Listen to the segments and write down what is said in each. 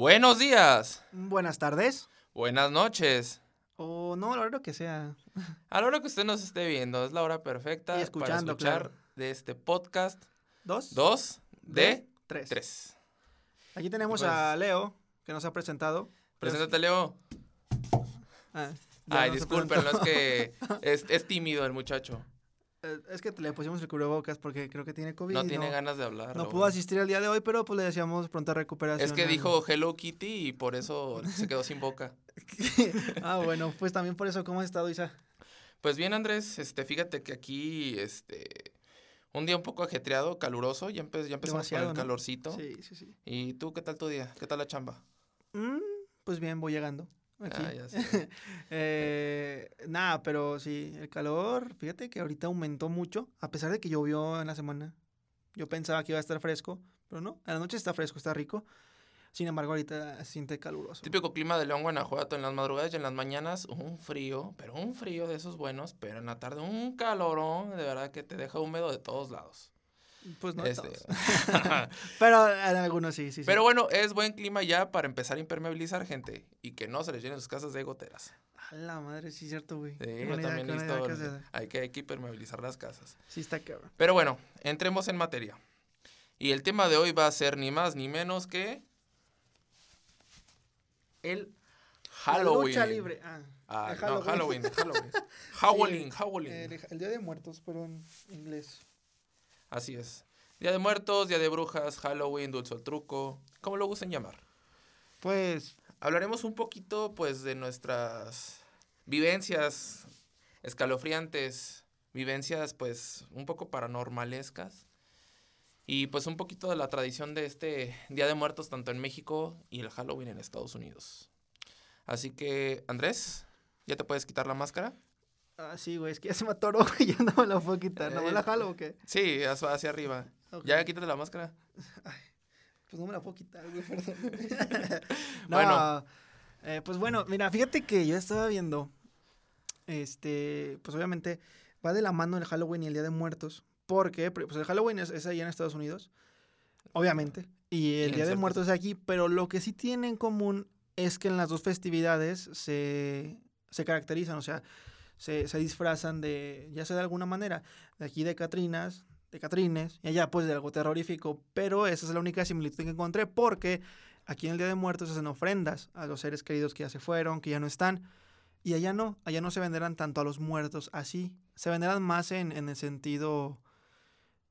Buenos días. Buenas tardes. Buenas noches. O no, a la hora que sea. A la hora que usted nos esté viendo, es la hora perfecta Y escuchando, para escuchar claro. de este podcast ¿Dos? 2 de Tres. 3. Aquí tenemos Pues- a Leo, que nos ha presentado. Preséntate, Leo. Ah, Ay, disculpen, es que es, es tímido el muchacho. Eh, es que le pusimos el cubrebocas porque creo que tiene COVID. No tiene ganas de hablar. No pudo asistir el día de hoy, pero pues le deseamos pronta recuperación. Es que al- dijo Hello Kitty y por eso se quedó sin boca. ah, bueno, pues también por eso, ¿cómo has estado, Isa? Pues bien, Andrés, este, fíjate que aquí, este, un día un poco ajetreado, caluroso, ya, empe- ya empezamos con el ¿no? calorcito. Sí, sí, sí. ¿Y tú qué tal tu día? ¿Qué tal la chamba? Mm, pues bien, voy llegando. Aquí. Ah, ya sé. Eh, nada, pero sí, el calor, fíjate que ahorita aumentó mucho, a pesar de que llovió en la semana. Yo pensaba que iba a estar fresco, pero no, en la noche está fresco, está rico. Sin embargo, ahorita se siente caluroso. Típico clima de León, Guanajuato, en las madrugadas y en las mañanas un frío, pero un frío de esos buenos, pero en la tarde un calorón, de verdad que te deja húmedo de todos lados. Pues no Este, todos. Pero en algunos sí, sí, sí. pero bueno, es buen clima ya para empezar a impermeabilizar gente y que no se les llenen sus casas de goteras. A la madre, sí es cierto, güey. Sí, yo también da. hay que, hay que impermeabilizar las casas. Sí está cabrón. Pero bueno, entremos en materia. Y el tema de hoy va a ser ni más ni menos que el Halloween. La lucha libre. Ah, Ah, el no, Halloween, Halloween. Halloween, Halloween. el, el Día de Muertos, pero en inglés. Así es. Día de Muertos, Día de Brujas, Halloween, Dulce el Truco, como lo gusten llamar. Pues, Hablaremos un poquito, pues, de nuestras vivencias escalofriantes, vivencias, pues, un poco paranormalescas. Y, pues, un poquito de la tradición de este Día de Muertos, tanto en México y el Halloween en Estados Unidos. Así que, Andrés, ¿ya te puedes quitar la máscara? Ah, sí, güey, es que ya se me atoró, güey, ya no me la puedo quitar. ¿No me Eh, la jalo o qué? Sí, hacia arriba. Ya quítate la máscara. Pues no me la puedo quitar, güey, perdón. no, Bueno. eh, pues bueno, mira, fíjate que yo estaba viendo, este, pues obviamente va de la mano el Halloween y el Día de Muertos, porque pues el Halloween es, es allá en Estados Unidos, obviamente, y el Día de Muertos es aquí, pero lo que sí tiene en común es que en las dos festividades se, se caracterizan, o sea, se, se disfrazan de, ya sea de alguna manera, de aquí de Catrinas, de Catrines, y allá pues de algo terrorífico, pero esa es la única similitud que encontré porque aquí en el Día de Muertos se hacen ofrendas a los seres queridos que ya se fueron, que ya no están, y allá no, allá no se venderán tanto a los muertos así, se venderán más en, en el sentido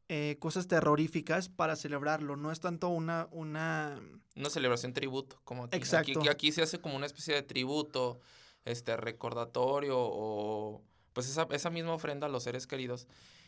eh, cosas terroríficas para celebrarlo, no es tanto una, una, Una celebración tributo, como aquí. Exacto. Aquí, aquí se hace como una especie de tributo, este, recordatorio o pues esa, esa misma ofrenda a los seres queridos.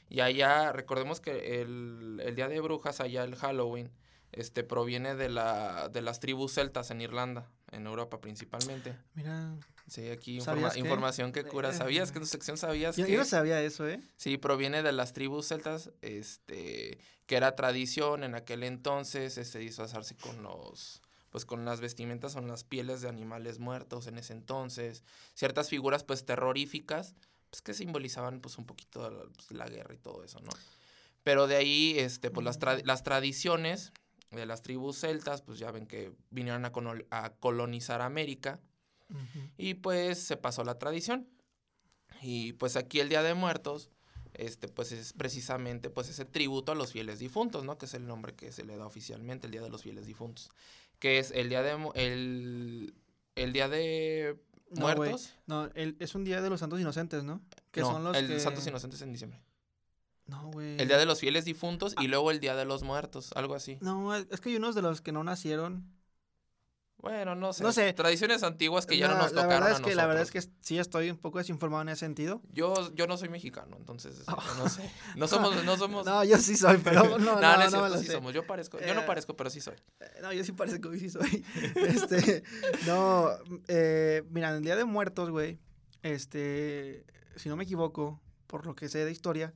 Y allá, recordemos que el, el Día de Brujas, allá el Halloween, este, proviene de, la, de las tribus celtas en Irlanda, en Europa principalmente. mira, Sí, aquí informa- ¿Sabías qué? información que cura. ¿Sabías que en tu sección sabías yo, que...? sabía eso, ¿eh? Sí, proviene de las tribus celtas, este, que era tradición en aquel entonces, este, disfrazarse con los, pues con las vestimentas o las pieles de animales muertos en ese entonces, ciertas figuras pues terroríficas, pues que simbolizaban pues un poquito la, pues, la guerra y todo eso, ¿no? Pero de ahí, este, pues las, tra- las tradiciones de las tribus celtas, pues ya ven que vinieron a, a colonizar América, y pues se pasó la tradición. Y pues aquí el Día de Muertos, este, pues es precisamente pues ese tributo a los fieles difuntos, ¿no? Que es el nombre que se le da oficialmente, el Día de los Fieles Difuntos. Que es el día de el, el día de muertos. No, el- es un día de los santos inocentes, ¿no? Que no, son los el que... Santos Inocentes en diciembre. No, güey. El día de los fieles difuntos y luego el día de los muertos, algo así. No, es que hay unos de los que no nacieron. Bueno, no sé. No sé. Tradiciones antiguas que ya no, La- nos la tocaron verdad a es que La verdad es que sí estoy un poco desinformado en ese sentido. Yo, yo no soy mexicano, entonces yo no sé. No somos, no somos. No, yo sí soy, pero no, No, no, no, no, es cierto, lo sí sé. somos. Yo parezco, yo no Eh, parezco, pero sí soy. Eh, No, yo sí parezco que sí soy. Este, no, eh, mira, en el Día de Muertos, güey, este, si no me equivoco, por lo que sé de historia,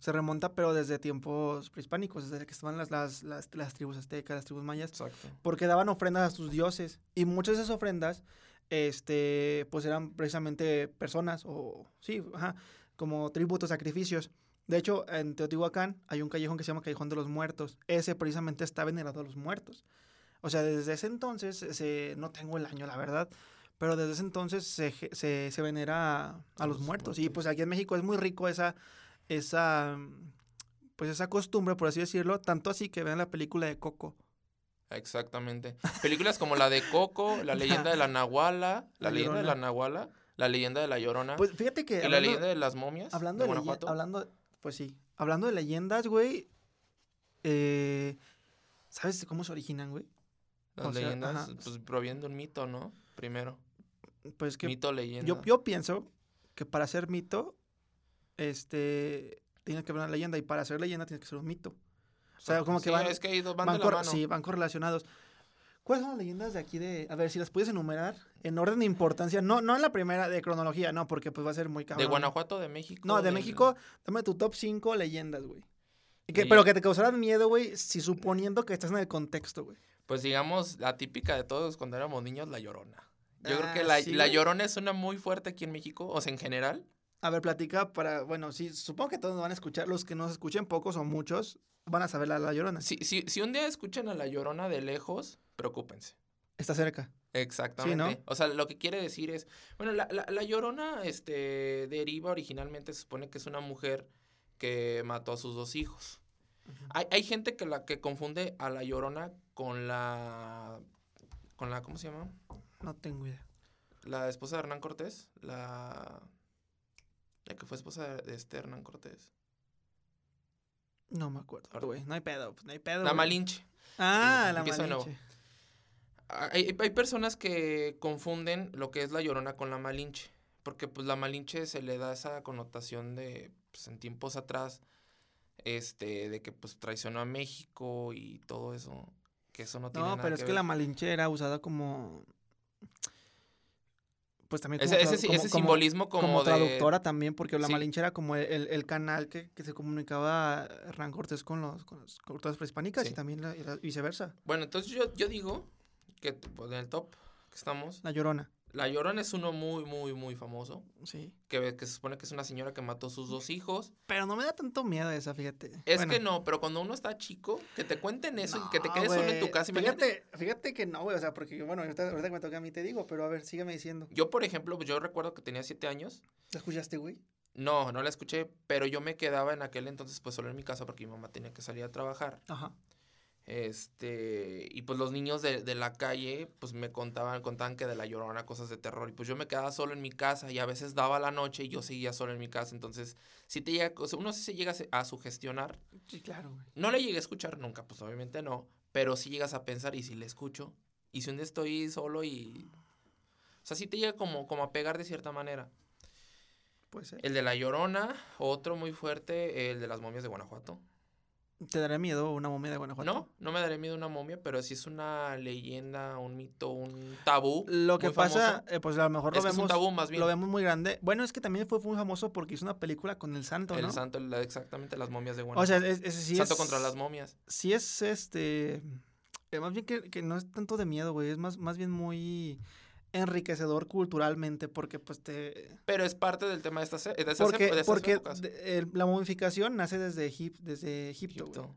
se remonta, pero desde tiempos prehispánicos, desde que estaban las, las, las, las tribus aztecas, las tribus mayas, Exacto. porque daban ofrendas a sus dioses. Y muchas de esas ofrendas, este, pues eran precisamente personas, o sí, ajá, como tributos, sacrificios. De hecho, en Teotihuacán hay un callejón que se llama Callejón de los Muertos. Ese precisamente está venerado a los muertos. O sea, desde ese entonces, se, no tengo el año, la verdad, pero desde ese entonces se, se, se venera a, a los los muertos. Y muertos. pues aquí en México es muy rico esa, esa, mm, pues esa costumbre, por así decirlo, tanto así que vean la película de Coco. Exactamente. Películas como la de Coco, La leyenda de la Nahuala, La, La leyenda de la. Nahuala, La leyenda de la Llorona Pues fíjate que... y La hablando- leyenda de las momias Hablando de Guanajuato. hablando, pues sí, hablando de leyendas, güey, eh, ¿sabes cómo se originan, güey? Las o leyendas pues, provienen de un mito, ¿no? Primero. Pues que mito, leyenda. yo, yo pienso que para ser mito, este, tiene que haber una leyenda y para ser leyenda tiene que ser un mito. O sea, como que van, es que van, van de la mano. sí, van correlacionados. ¿Cuáles son las leyendas de aquí de, a ver, si las puedes enumerar en orden de importancia, no, no en la primera de cronología, no, porque pues va a ser muy cabrón. de Guanajuato, de México. No, de México, dame tu top 5 leyendas, güey. Que- pero que te causaran miedo, güey, si suponiendo que estás en el contexto, güey. Pues digamos, la típica de todos cuando éramos niños, la llorona. Yo creo Ah, que la, ¿sí, la güey? llorona es una muy fuerte aquí en México, o sea, en general. A ver, platica para, bueno, sí, supongo que todos nos van a escuchar, los que nos escuchen pocos o muchos, van a saber la, la llorona. Si, si, si un día escuchan a la llorona de lejos, preocúpense. Está cerca. Exactamente. O sea, lo que quiere decir es, bueno, la, la, la llorona este, deriva originalmente, se supone que es una mujer que mató a sus dos hijos. Hay, hay gente que la que confunde a la llorona con la, con la, ¿cómo se llama? No tengo idea. La esposa de Hernán Cortés, la, la que fue esposa de, este Hernán Cortés. No me acuerdo, güey. No hay pedo, pues no hay pedo. La. Malinche. Ah, Sí, la empiezo de nuevo. Malinche. Hay, hay personas que confunden lo que es la llorona con la malinche. Porque pues la malinche se le da esa connotación de, pues en tiempos atrás, este, de que pues traicionó a México y todo eso. Que eso no tiene No, pero es que que ver. la Malinche era usada como... Pues también como, Ese, ese, como- ese como- simbolismo como, como de... traductora también, porque la Sí. Malinche era como el, el canal que, que se comunicaba Hernán Cortés con los con las culturas prehispánicas Sí. y también la- y la- viceversa. Bueno, entonces yo, yo digo que pues, en el top que estamos, La Llorona, la llorona es uno muy, muy, muy famoso. sí. Que, que se supone que es una señora que mató a sus dos hijos. Pero no me da tanto miedo esa, fíjate. Es Bueno. que no, pero cuando uno está chico, que te cuenten eso y que te quedes solo en tu casa, imagínate. Fíjate, fíjate que no, güey, o sea, porque yo, bueno, ahorita, ahorita que me toca a mí te digo, pero a ver, sígueme diciendo. Yo, por ejemplo, yo recuerdo que tenía siete años. ¿La escuchaste, güey? No, no la escuché, pero yo me quedaba en aquel entonces pues solo en mi casa porque mi mamá tenía que salir a trabajar. Ajá. Este, y pues los niños de, de la calle pues me contaban, contaban que de la llorona cosas de terror. Y pues yo me quedaba solo en mi casa y a veces daba la noche y yo seguía solo en mi casa. Entonces, si te llega, o sea, uno sí se llega a sugestionar. Sí, claro, güey. No le llegué a escuchar nunca, pues obviamente no. Pero sí llegas a pensar y si le escucho. Y si un día estoy solo y... O sea, sí te llega como, como a pegar de cierta manera. Puede ser. El de La Llorona, otro muy fuerte, el de las momias de Guanajuato. ¿Te daría miedo una momia de Guanajuato? No, no me daré miedo una momia, pero sí es una leyenda, un mito, un tabú. Lo que pasa, eh, pues a lo mejor es lo que es un vemos, tabú más bien. lo vemos muy grande. Bueno, es que también fue muy famoso porque hizo una película con el santo, el ¿no? santo, la- exactamente las momias de o Guanajuato. sea, es- ese sí santo es... contra las momias. Sí es, este... eh, más bien que, que no es tanto de miedo, güey. Es más, más bien muy enriquecedor culturalmente porque, pues, te... Pero es parte del tema de estas, de estas, Porque, epo- de estas porque épocas. de- el- la momificación nace desde, Egip- desde Egipto,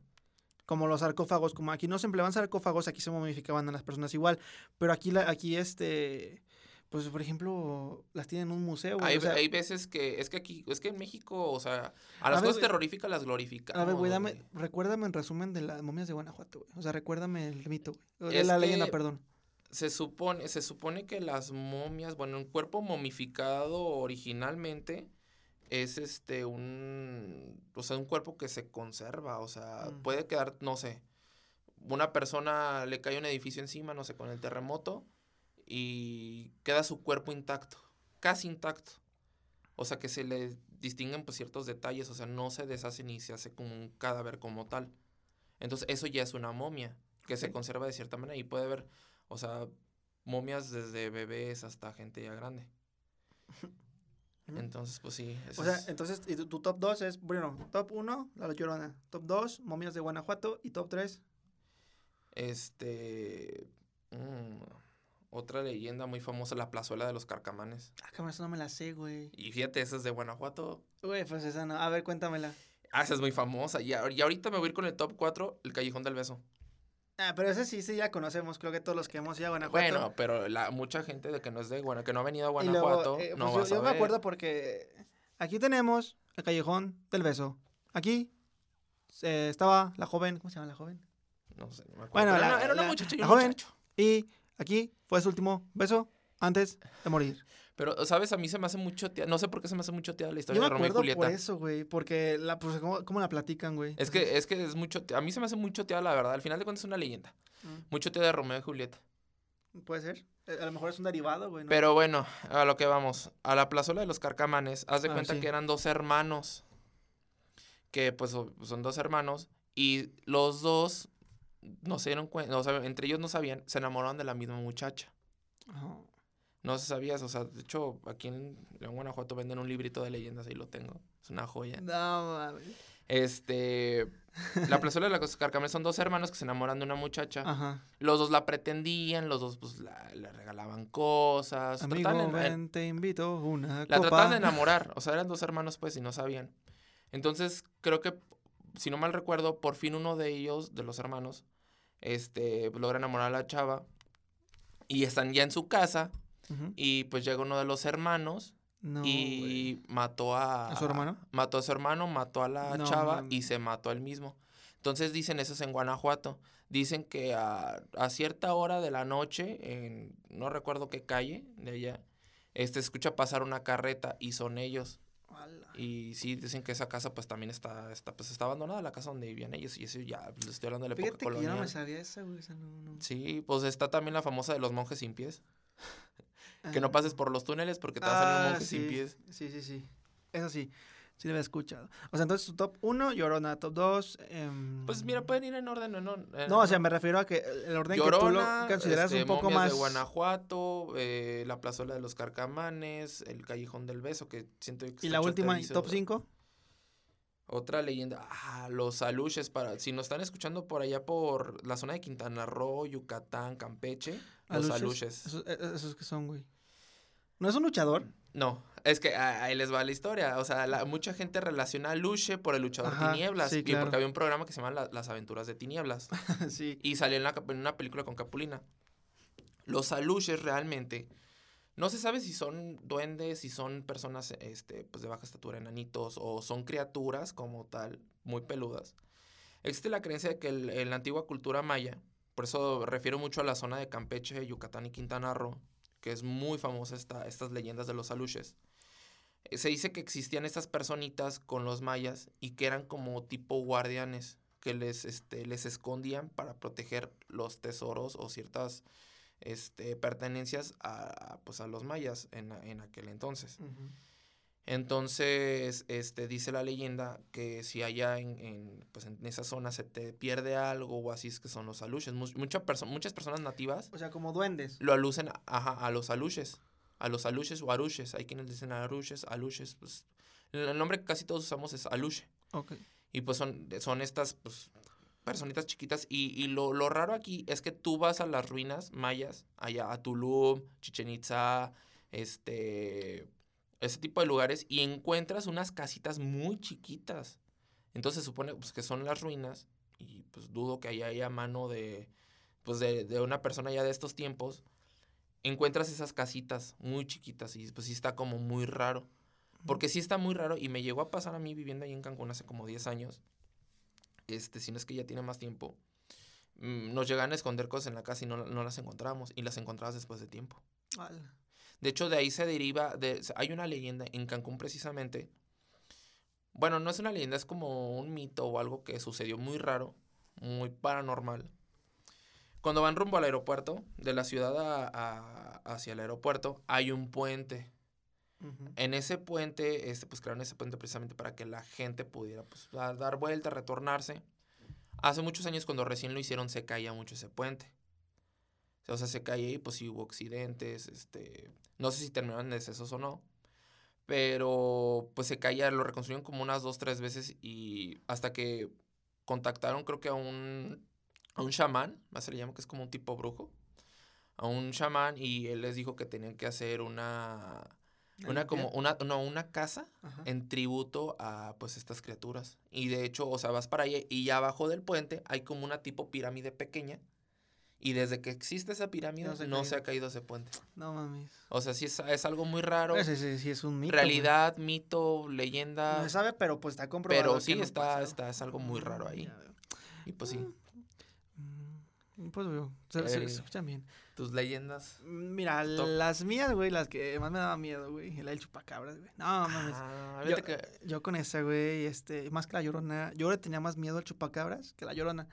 como los sarcófagos, como aquí no se empleaban sarcófagos, aquí se momificaban a las personas igual, pero aquí, la, aquí este, pues por ejemplo, las tienen en un museo, Hay, o sea, hay veces que, es que aquí, es que en México, o sea, a las cosas terroríficas las glorificamos. a ver, güey, dame, recuérdame en resumen de las momias de Guanajuato, güey, o sea, recuérdame el mito, güey, de la leyenda, que- perdón. Se supone, se supone que las momias, bueno, un cuerpo momificado originalmente es este un, o sea, un cuerpo que se conserva, o sea, Mm. puede quedar, no sé, una persona le cae un edificio encima, no sé, con el terremoto y queda su cuerpo intacto, casi intacto. O sea, que se le distinguen pues ciertos detalles, o sea, no se deshace ni se hace como un cadáver como tal. Entonces, eso ya es una momia que se conserva de cierta manera y puede haber, o sea, momias desde bebés hasta gente ya grande. Entonces, pues sí. O sea, es- entonces, y tu, tu top 2 es, bueno, top 1, La Llorona, top 2, momias de Guanajuato, y top 3, este. mm, otra leyenda muy famosa, la plazuela de los carcamanes. ah, cabrón, esa no me la sé, güey. Y fíjate, esa es de Guanajuato. Güey, pues esa no, a ver, cuéntamela. Ah, esa es muy famosa. Y, y ahorita me voy a ir con el top 4, el Callejón del Beso. Ah, pero ese sí, sí, ya conocemos. Creo que todos los que hemos ido a Guanajuato. Bueno, pero la, mucha gente de que no es de Guanajuato, que no ha venido a Y luego, Guanajuato, eh, no pues vas yo, a me ver. acuerdo porque aquí tenemos el callejón del beso. Aquí eh, estaba la joven, ¿cómo se llama la joven? No sé, no me acuerdo. Bueno, la- no, era una la- muchacha y un joven. muchacho. Y aquí fue su último beso antes de morir. Pero, ¿sabes? A mí se me hace mucho tía- No sé por qué se me hace mucho tía la historia Yo me de Romeo y Julieta. por eso, güey, porque la, pues, ¿cómo, cómo la platican, güey? Es que, es que es mucho. A mí se me hace mucho tía, la verdad. Al final de cuentas es una leyenda. Mm, Mucho tía de Romeo y Julieta. Puede ser. Eh, A lo mejor es un derivado, güey. ¿no? Pero bueno, a lo que vamos. A la plazuela de los carcamanes, haz de Ah, cuenta sí. que eran dos hermanos. Que pues so- son dos hermanos. Y los dos no se dieron cuenta. O sea, entre ellos no sabían. Se enamoraron de la misma muchacha. Ajá. No se sabías. O sea, de hecho, aquí en León, Guanajuato venden un librito de leyendas. Ahí lo tengo. Es una joya. No, mames. Este. La plazuela de los carcamanes son dos hermanos que se enamoran de una muchacha. Ajá. Los dos la pretendían. Los dos, pues, la- le regalaban cosas. Amigo, ven, te invito una La copa. trataban de enamorar, o sea, eran dos hermanos pues y no sabían. Entonces, creo que, si no mal recuerdo, por fin uno de ellos, de los hermanos, este, logra enamorar a la chava y están ya en su casa Y pues llega uno de los hermanos No, y mató a... ¿A su hermano? Mató a su hermano, mató a la No chava y se mató a él mismo. Entonces dicen eso es en Guanajuato. Dicen que a, a cierta hora de la noche, en no recuerdo qué calle de allá, este escucha pasar una carreta y son ellos. Y sí, dicen que esa casa pues también está, está, pues, está abandonada, la casa donde vivían ellos. Y eso ya, pues, les estoy hablando de la época yo no colonial. me sabía esa, güey. esa no, no. Sí, pues está también la famosa de los monjes sin pies. Que no pases por los túneles porque te va a salir un Ah, monje sin pies. Sí, sí, sí. Eso sí. Sí lo había escuchado. O sea, entonces tu top 1, Llorona, top 2. Pues mira, pueden ir en orden o no. en- No, o sea, me refiero a que el orden que tú Llorona, lo consideras este, un poco más. de Guanajuato, eh, la plazuela de los Carcamanes, el Callejón del Beso, que siento que Y la última, top 5. Otra leyenda, ah, los aluches, para, si nos están escuchando por allá por la zona de Quintana Roo, Yucatán, Campeche, los aluches. Esos, eh, esos que son, güey. ¿No es un luchador? No, es que ah, ahí les va la historia, o sea, la- mucha gente relaciona a Luche por el luchador Ajá, Tinieblas, sí, y porque había un programa que se llama La- Las Aventuras de Tinieblas. sí. Y salió en, la cap- en una película con Capulina. Los aluches realmente. No se sabe si son duendes, si son personas este, pues de baja estatura, enanitos, o son criaturas como tal, muy peludas. Existe la creencia de que el- en la antigua cultura maya, por eso refiero mucho a la zona de Campeche, Yucatán y Quintana Roo, que es muy famosa esta, estas leyendas de los aluches. Eh, Se dice que existían estas personitas con los mayas y que eran como tipo guardianes que les, este, les escondían para proteger los tesoros o ciertas este, pertenencias a, pues, a los mayas en, en aquel entonces. Ujú. Entonces, este, dice la leyenda que si allá en, en, pues, en esa zona se te pierde algo o así es que son los aluches. Mu- mucha perso- muchas personas nativas O sea, como duendes. lo alucen ajá, a los aluches. A los aluches o aruches. Hay quienes dicen aruches, aluches. Pues, el el nombre que casi todos usamos es aluche. Ok. Y pues son, son estas pues, personitas chiquitas. Y, y lo, lo raro aquí es que tú vas a las ruinas mayas, allá a Tulum, Chichen Itza, este, ese tipo de lugares, y encuentras unas casitas muy chiquitas. Entonces se supone pues, que son las ruinas, y pues dudo que haya, haya mano de, pues, de, de una persona ya de estos tiempos. Encuentras esas casitas muy chiquitas y pues sí está como muy raro. Porque sí está muy raro y me llegó a pasar a mí viviendo ahí en Cancún hace como 10 años. Este, si no es que ya tiene más tiempo. Mm, Nos llegan a esconder cosas en la casa y no, no las encontrábamos. Y las encontrabas después de tiempo. Ala. De hecho, de ahí se deriva. De, hay una leyenda en Cancún precisamente. Bueno, no es una leyenda, es como un mito o algo que sucedió muy raro, muy paranormal. Cuando van rumbo al aeropuerto, de la ciudad a- a- hacia el aeropuerto, hay un puente. En ese puente, este, pues crearon ese puente precisamente para que la gente pudiera pues, dar, dar vuelta, retornarse. Hace muchos años, cuando recién lo hicieron, se caía mucho ese puente. O sea, se caía y pues sí hubo accidentes, este, no sé si terminaron en decesos o no, pero pues se caía, lo reconstruyeron como unas dos, tres veces y hasta que contactaron creo que a un, a un chamán, más se le llama que es como un tipo brujo, a un chamán y él les dijo que tenían que hacer una Una como, una, no, una casa Ajá. en tributo a pues estas criaturas. Y de hecho, o sea, vas para allá y ya abajo del puente hay como una tipo pirámide pequeña. Y desde que existe esa pirámide No se ha no se ha caído. ese puente. No mames. O sea, sí es, es algo muy raro. Ese sí, sí es un mito. Realidad, mito, leyenda. No se sabe, pero pues está comprobado. Pero sí, está, está, es algo muy raro ahí. Y pues sí, Mm, Pues, güey, se, se- Eh, escuchan bien. tus leyendas. Mira, top. las mías, güey, las que más me daban miedo, güey. La del chupacabras, güey. No, mames. Ah, Yo, que- yo con esa, güey, este, más que la llorona. Yo le tenía más miedo al chupacabras que la llorona.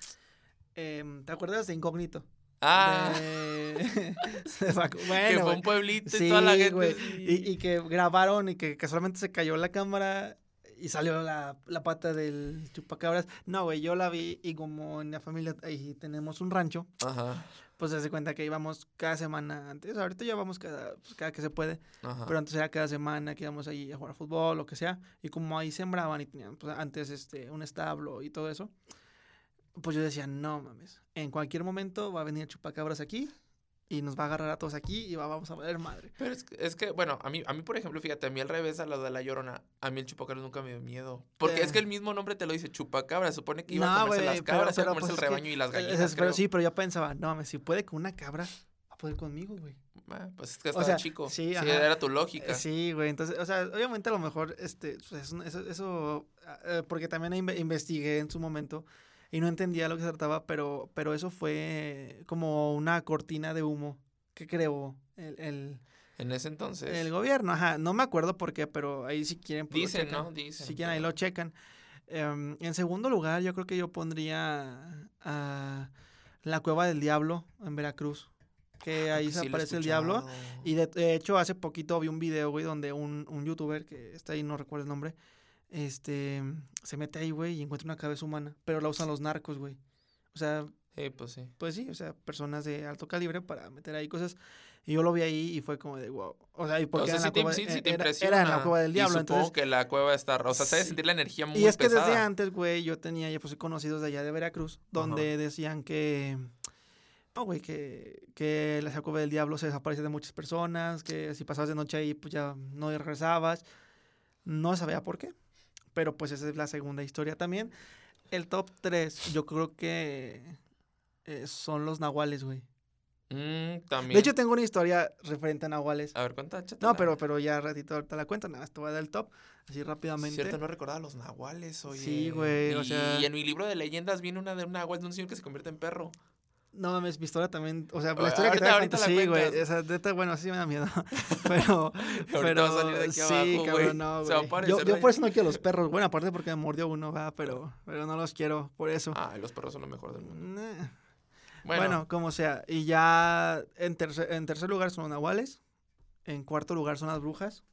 Em, ¿Te acuerdas de Incógnito? Ah, De- Facu- que bueno, fue un pueblito Sí, y toda la gente. güey. Y, y que grabaron y que casualmente se cayó la cámara y salió la, la pata del chupacabras. No, güey, yo la vi y como en la familia ahí tenemos un rancho, Ajá, pues se hace cuenta que íbamos cada semana antes. Ahorita ya vamos cada, pues, cada que se puede, ajá. pero antes era cada semana que íbamos ahí a jugar fútbol, lo que sea. Y como ahí sembraban y tenían pues, antes este, un establo y todo eso, pues yo decía, no mames, en cualquier momento va a venir chupacabras aquí y nos va a agarrar a todos aquí y va- vamos a valer madre. Pero es, que- es que, bueno, a mí, a mí, por ejemplo, fíjate, a mí al revés a lo de la llorona, a mí el chupacabras nunca me dio miedo. Porque Eh. es que el mismo nombre te lo dice, chupacabra. Supone que iba a comerse las pero- cabras, iba a comerse pues, el es que- rebaño y las gallinas. es- pero sí, pero yo pensaba, no mames, si puede con una cabra, va a poder conmigo, güey. Ah, pues es que O estaba sea, chico. sí, era tu lógica. Eh, Sí, güey, entonces, o sea, obviamente a lo mejor, este, pues, eso, eso, eh, porque también inve- investigué en su momento y no entendía lo que se trataba, pero, pero eso fue como una cortina de humo que creó el, el, En ese entonces. el gobierno, ajá, no me acuerdo por qué, pero ahí si quieren, pues, Dicen, checan. ¿no? Dicen. Si quieren, ahí lo checan. Em, en segundo lugar, yo creo que yo pondría a la Cueva del Diablo en Veracruz. Que ahí Creo que se sí aparece el diablo. Y de, de hecho, hace poquito vi un video, güey, donde un, un youtuber, que está ahí, no recuerdo el nombre, este, se mete ahí, güey, y encuentra una cabeza humana. Pero la usan los narcos, güey. O sea, Sí, pues sí. pues sí, o sea, personas de alto calibre para meter ahí cosas. Y yo lo vi ahí y fue como de wow. O sea, y porque o sea, era, en sí la te, cueva- sí eh, te era- era en la cueva del diablo. Y supongo entonces, que la cueva está... O sea, sabes Sí. sentir la energía muy y es que pesada. desde antes, güey, yo tenía ya pues conocidos de allá de Veracruz, donde decían que, no, güey, que, que la cueva del diablo se desaparece de muchas personas, que si pasabas de noche ahí, pues ya no regresabas. No sabía por qué, pero pues esa es la segunda historia también. El top 3, yo creo que eh, son los nahuales, güey. Mm, también. De hecho, tengo una historia referente a nahuales. A ver, cuenta, No, pero, pero ya ratito ahorita la cuento, nada más te voy a dar el top, así rápidamente. Cierto, no recordaba los nahuales, oye. Sí, güey, o Y- sea- Y en mi libro de leyendas viene una de un nahual de un señor que se convierte en perro. No mames, mi historia también, o sea, la historia que te ahorita- sí, güey, esa neta, bueno, sí me da miedo, pero, pero, va a salir de aquí sí, abajo, güey. cabrón, no, güey. Yo, yo por eso no quiero los perros, bueno, aparte porque me mordió uno, va, pero, pero no los quiero, por eso. Ah, los perros son lo mejor del mundo. Nah. Bueno, Bueno, como sea, y ya en tercer, en tercer lugar son los nahuales, en cuarto lugar son las brujas,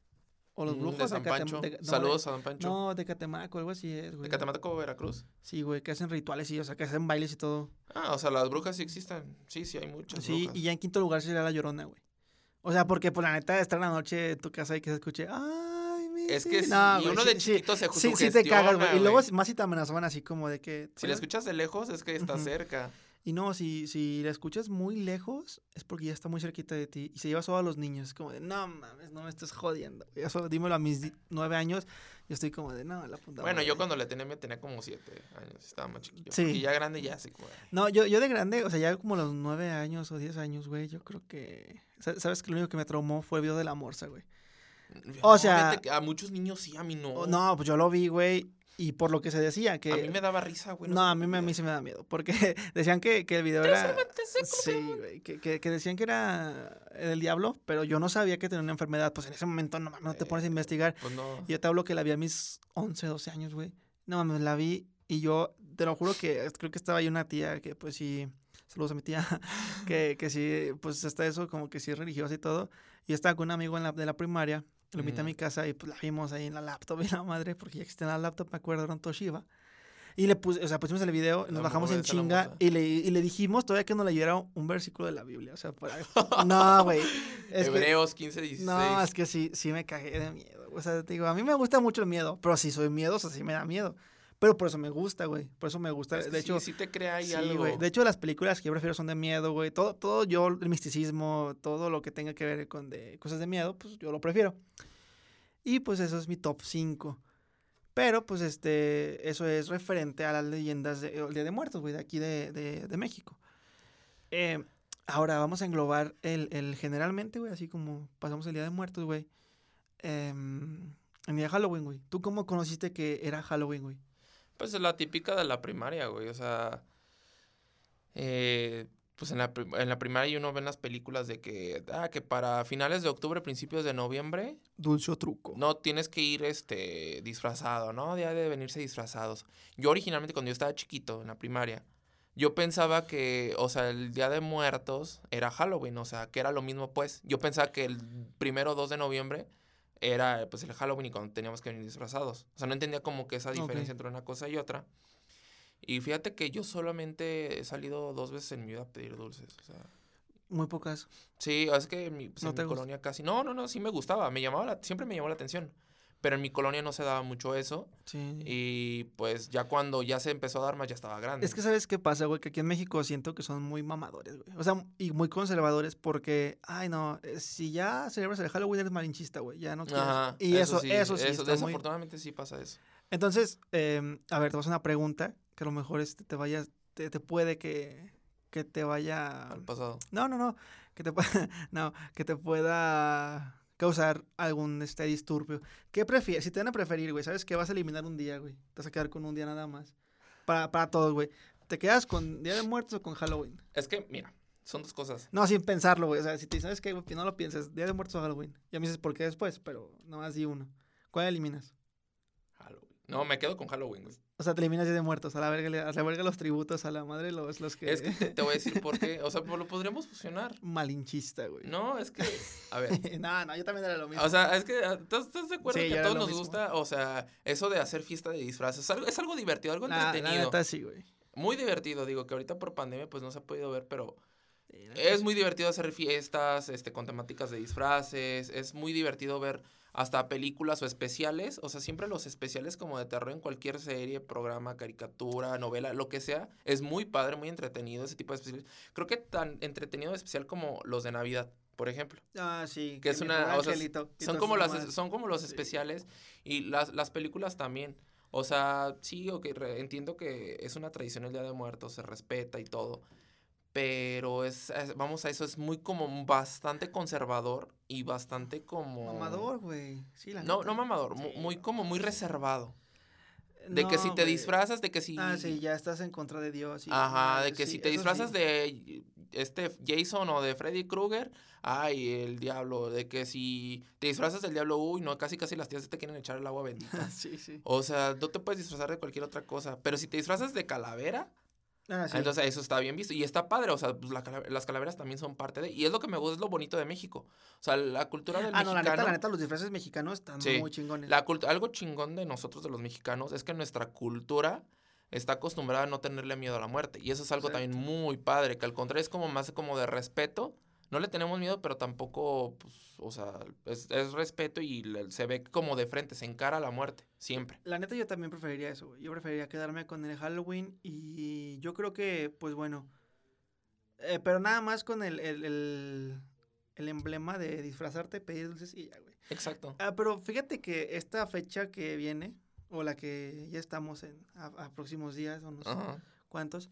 o los mm, brujos de San Pancho. de- no, Saludos a Don de- Pancho. No, de Catemaco, algo así es, güey. de Catemaco, Veracruz. Sí, güey, que hacen rituales y, o sea, que hacen bailes y todo. Ah, o sea, las brujas sí existen. Sí, sí, hay muchas Sí, brujas. y ya en quinto lugar sería la llorona, güey. O sea, porque por la neta estar en la noche en tu casa y que se escuche, ay, mi. Es que sí, No, y uno sí, de sí, chiquito se Sí, sí te cagas, güey. Y luego más si te amenazaban así como de que. Si la escuchas de lejos, es que está cerca. Y no, si, si la escuchas muy lejos, es porque ya está muy cerquita de ti. Y se lleva solo a los niños. Es como de, no mames, no me estés jodiendo. güey". Eso dímelo a mis nueve años. Yo estoy como de, no, la puta. Bueno, yo madre". cuando le tenía, me tenía como siete años. Estaba más chiquillo. Sí. Y ya grande, ya así como. No, yo, yo de grande, o sea, ya como los nueve años o diez años, güey, yo creo que. sa- ¿Sabes que lo único que me traumó fue el video de la morsa, güey? O No, sea- a muchos niños sí, a mí no. No, pues yo lo vi, güey. Y por lo que se decía, que. A mí me daba risa, güey. No, sé a mí, a mí sí me da miedo. Porque decían que, que el video era. Sí, güey. Que, que, que decían que era el diablo, pero yo no sabía que tenía una enfermedad. Pues en ese momento no mames, no te pones a Eh, investigar. Pues no. Y yo te hablo que la vi a mis 11, 12 años, güey. No mames, la vi y yo te lo juro que creo que estaba ahí una tía que, pues sí. Saludos a mi tía. que, que sí, pues está eso, como que sí es religiosa y todo. Y estaba con un amigo en la, de la primaria. Lo invité a Ujú. mi casa y pues la vimos ahí en la laptop y la madre, porque ya existe en la laptop, me acuerdo, era un Toshiba. Y le puse, o sea, pusimos el video, nos La bajamos en a chinga y le, y le dijimos todavía que nos leyera un versículo de la Biblia. O sea, por ahí. No, güey. Que, Hebreos 15, 16. no, es que sí, sí me cagué de miedo. O sea, te digo, a mí me gusta mucho el miedo, pero si soy miedoso, sí me da miedo. Pero por eso me gusta, güey. Por eso me gusta. Es que de sí, hecho, sí te crea ahí sí, algo. güey. De hecho, las películas que yo prefiero son de miedo, güey. Todo, todo yo, el misticismo, todo lo que tenga que ver con de, cosas de miedo, pues yo lo prefiero. Y pues eso es mi top 5. Pero pues este, eso es referente a las leyendas del Día de Muertos, güey, de aquí de, de, de México. Eh, ahora vamos a englobar el, el generalmente, güey, así como pasamos el Día de Muertos, güey. em, el día de Halloween, güey. ¿Tú cómo conociste que era Halloween, güey? Pues es la típica de la primaria, güey. O sea, eh, pues en la, en la primaria uno ve en las películas de que, ah, que para finales de octubre, principios de noviembre, Dulce o truco. no tienes que ir este disfrazado, ¿no? Día de venirse disfrazados. Yo originalmente cuando yo estaba chiquito en la primaria, yo pensaba que, o sea, el Día de Muertos era Halloween, o sea, que era lo mismo pues. Yo pensaba que el primero 2 de noviembre era pues el Halloween y cuando teníamos que venir disfrazados. O sea, no entendía como que esa diferencia entre una cosa y otra. Y fíjate que yo solamente he salido dos veces en mi vida a pedir dulces, o sea... Muy pocas. Sí, es que en mi, pues, ¿No en mi colonia casi. No, no, no, sí me gustaba. Me llamaba la- siempre me llamó la atención. Pero en mi colonia no se daba mucho eso. Sí. Y pues ya cuando ya se empezó a dar más, ya estaba grande. Es que sabes qué pasa, güey, que aquí en México siento que son muy mamadores, güey. O sea, y muy conservadores porque, ay, no, eh, si ya celebras el Halloween eres malinchista, güey, ya no quieres. Ajá, y eso, sí, eso sí, eso, muy- desafortunadamente sí pasa eso. Entonces, em, a ver, te voy a una pregunta que a lo mejor este, te vaya, te, te puede que, que te vaya... Al pasado. No, no, no, que te, no, que te pueda causar algún este, disturbio. ¿Qué prefieres? Si te van a preferir, güey, ¿sabes qué? Vas a eliminar un día, güey. Te vas a quedar con un día nada más. Para, para todos, güey. ¿Te quedas con Día de Muertos o con Halloween? Es que, mira, son dos cosas. No, sin pensarlo, güey. O sea, si te dicen, ¿sabes qué? güey? No lo pienses. Día de Muertos o Halloween. Ya me dices por qué después, pero no más di uno. ¿Cuál eliminas? Halloween. No, me quedo con Halloween, güey. O sea, te eliminas Día de Muertos. A la verga, a la verga los tributos, a la madre los, los que... Es que te, te voy a decir por qué. O sea, pues, lo podríamos fusionar. Malinchista, güey. No, es que, a ver. no, no, yo también era lo mismo. O sea, es que ah, ¿estás, de acuerdo Sí, que a todos nos mismo. gusta? O sea, eso de hacer fiesta de disfraces. Es algo, es algo divertido, algo Nah, la entretenido. neta sí, güey. Muy divertido, digo, que ahorita por pandemia pues no se ha podido ver, pero Sí, la es muy divertido hacer fiestas, este, con temáticas de disfraces, es muy divertido ver hasta películas o especiales, o sea, siempre los especiales como de terror en cualquier serie, programa, caricatura, novela, lo que sea, es muy padre, muy entretenido ese tipo de especiales. Creo que tan entretenido especial como los de Navidad, por ejemplo. Ah, sí. Que es una- o sea, Son como, las, son como los Sí. especiales y las, las películas también. O sea, sí, ok, re- entiendo que es una tradición el Día de Muertos, se respeta y todo. Pero es, es- vamos a eso, es muy como bastante conservador y bastante como... Mamador, güey. Sí, la No, neta. no mamador, Sí. muy como muy reservado. De que si te disfrazas, de que si... Ah, sí, ya estás en contra de Dios. y Ajá, de que sí, si te disfrazas sí. de este Jason o de Freddy Krueger, ay, el diablo. De que si te disfrazas del diablo, uy, no, casi casi las tías te quieren echar el agua bendita. sí, sí. O sea, no te puedes disfrazar de cualquier otra cosa. Pero si te disfrazas de calavera, Ah, sí. entonces eso está bien visto. Y está padre, o sea, pues la las calaveras también son parte de... Y es lo que me gusta, es lo bonito de México. O sea, la cultura del ah, no, la neta, la neta, los disfraces mexicanos están Sí. muy chingones. La algo chingón de nosotros, de los mexicanos, es que nuestra cultura está acostumbrada a no tenerle miedo a la muerte. Y eso es algo también muy padre, que al contrario es como más como de respeto. No le tenemos miedo, pero tampoco, pues, o sea, es, es respeto y le- se ve como de frente, se encara a la muerte, siempre. La neta, yo también preferiría eso, güey. Yo preferiría quedarme con el Halloween y yo creo que, pues bueno. eh, pero nada más con el, el, el, el emblema de disfrazarte, pedir dulces y ya, güey. Exacto. Ah, pero fíjate que esta fecha que viene, o la que ya estamos en a, a próximos días, o no sé cuántos,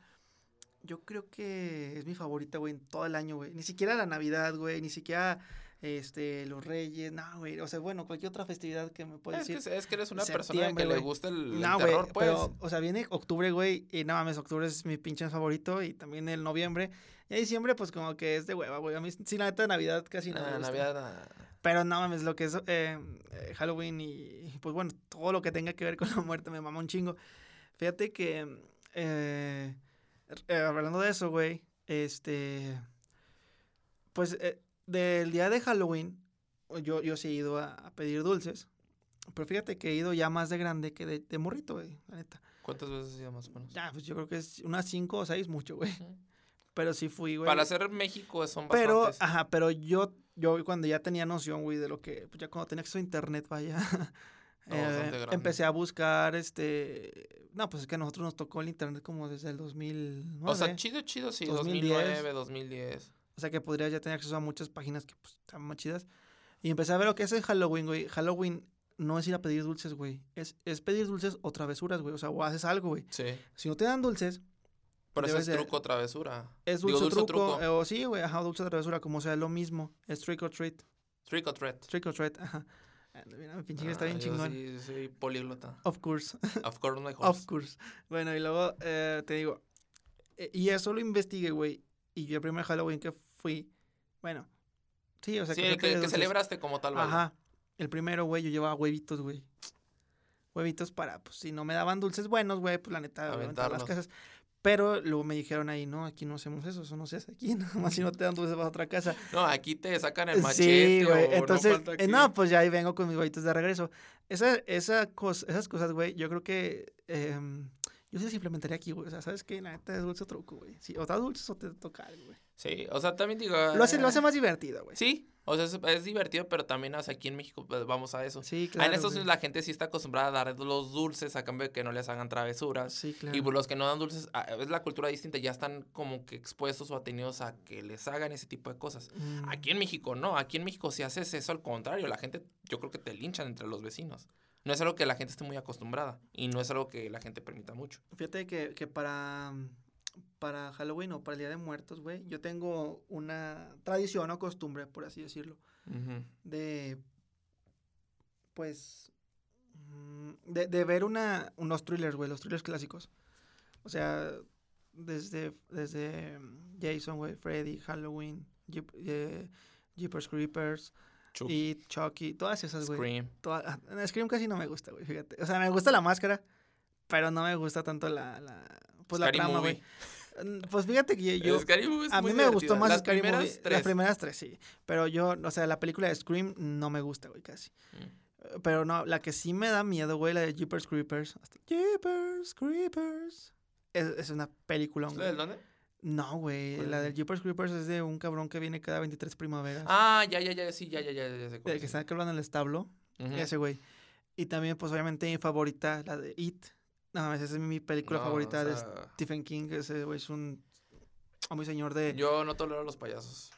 yo creo que es mi favorita, güey, en todo el año, güey. Ni siquiera la Navidad, güey, ni siquiera este los Reyes, no, güey. O sea, bueno, cualquier otra festividad que me puedas Es que, decir. es que eres una persona que le güey. gusta el, el No, güey, terror, pues. pero, o sea, viene octubre, güey, y no mames, octubre es mi pinche favorito, y también el noviembre. Y diciembre, pues como que es de hueva, güey. A mí, sí, la neta, de Navidad casi no Ah. Navidad, ah, Pero no mames, lo que es eh, eh, Halloween y, y, pues bueno, todo lo que tenga que ver con la muerte me mama un chingo. Fíjate que, eh, eh, hablando de eso, güey, este, pues eh, del día de Halloween, yo, yo sí he ido a, a pedir dulces. Pero fíjate que he ido ya más de grande que de, de morrito, güey, la neta. ¿Cuántas veces has ido más o menos? Ya, pues yo creo que es unas cinco o seis, mucho, güey. Ujú. Pero sí fui, güey. Para hacer México son Pero, bastantes. ajá, pero yo, yo cuando ya tenía noción, güey, de lo que, pues ya cuando tenía acceso a internet, vaya, No, bastante eh, grande. empecé a buscar, este, no, pues es que a nosotros nos tocó el internet como desde el 2009. o sea, chido, chido, sí. 2010. 2009, 2010. O sea que podría ya tener acceso a muchas páginas que pues están más chidas. Y empecé a ver lo que es el Halloween, güey. Halloween no es ir a pedir dulces, güey. Es, es pedir dulces o travesuras, güey. O sea, o haces algo, güey. Sí. Si no te dan dulces, Por eso es truco o travesura. es Digo, dulce, o dulce o truco. truco. eh, o sí, güey, ajá, dulce o travesura, como sea, lo mismo. Es trick or treat. Trick or treat. Trick or treat, ajá. Ah, Mira, mi pinche está Ah, bien yo chingón. Sí, soy políglota. Of course. Of course, my horse. Of course. Bueno, y luego eh, te digo, eh, y eso lo investigué, güey. Y yo el primer Halloween que fui, bueno, sí, o sea, sí, a el que, que celebraste como tal. vaya. Ajá. El primero, güey, yo llevaba huevitos, güey. Huevitos para, pues, si no me daban dulces buenos, güey, pues la neta, las casas. Pero luego me dijeron ahí, no, aquí no hacemos eso, eso no se hace aquí, nada más si no te dan dulces vas a otra casa. No, aquí te sacan el Sí, machete. güey. o no Entonces, falta eh, no, pues ya ahí vengo con mis huevitos de regreso. Esa, esa cos- esas cosas, güey, yo creo que em, yo sí se implementaría aquí, güey. O sea, ¿sabes qué? La neta es dulce o truco, güey. Sí, o da dulces o te toca algo, güey. Sí, o sea, también digo. Lo hace, lo eh, hace más divertido, güey. Sí, o sea, es, es divertido, pero también, o sea, aquí en México pues, vamos a eso. Sí, Ah, claro. en Estados. Unidos la gente sí está acostumbrada a dar los dulces a cambio de que no les hagan travesuras. Sí, claro. Y pues, los que no dan dulces, ah, es la cultura distinta, ya están como que expuestos o atenidos a que les hagan ese tipo de cosas. Mm. Aquí en México no, aquí en México si haces eso al contrario, la gente yo creo que te linchan entre los vecinos. No es algo que la gente esté muy acostumbrada y no es algo que la gente permita mucho. Fíjate que, que para, para Halloween o para el Día de Muertos, güey, yo tengo una tradición o costumbre, por así decirlo, de, pues, mm, de, de ver una, unos thrillers, güey, los thrillers clásicos. O sea, desde, desde Jason, güey, Freddy, Halloween, Jeep, eh, Jeepers Creepers, Chup, y Chucky, todas esas, güey. Scream. Toda- ah, Scream casi no me gusta, güey, fíjate. O sea, me gusta la máscara, pero no me gusta tanto la, la pues la trama, güey. Mm, Pues fíjate que yo, a mí me gustó más Las Scary primeras Movie. tres. Las primeras tres, sí. Pero yo, o sea, la película de Scream no me gusta, güey, casi. Mm. Pero no, la que sí me da miedo, güey, la de Jeepers Creepers. Hasta- Jeepers Creepers. Es, es una película, ¿Es la del dónde? No, güey, ¿Cuál la es? de Jeepers Creepers es de un cabrón que viene cada 23 primaveras. Ah, ya, ya, ya, sí, ya, ya, ya, ya sé cuál el que es. está hablando en el establo. Ujú. Ese güey. Y también, pues, obviamente, mi favorita, la de It. No, esa es mi película No, favorita o de Stephen King. Ese güey es un muy señor de... Yo no tolero a los payasos.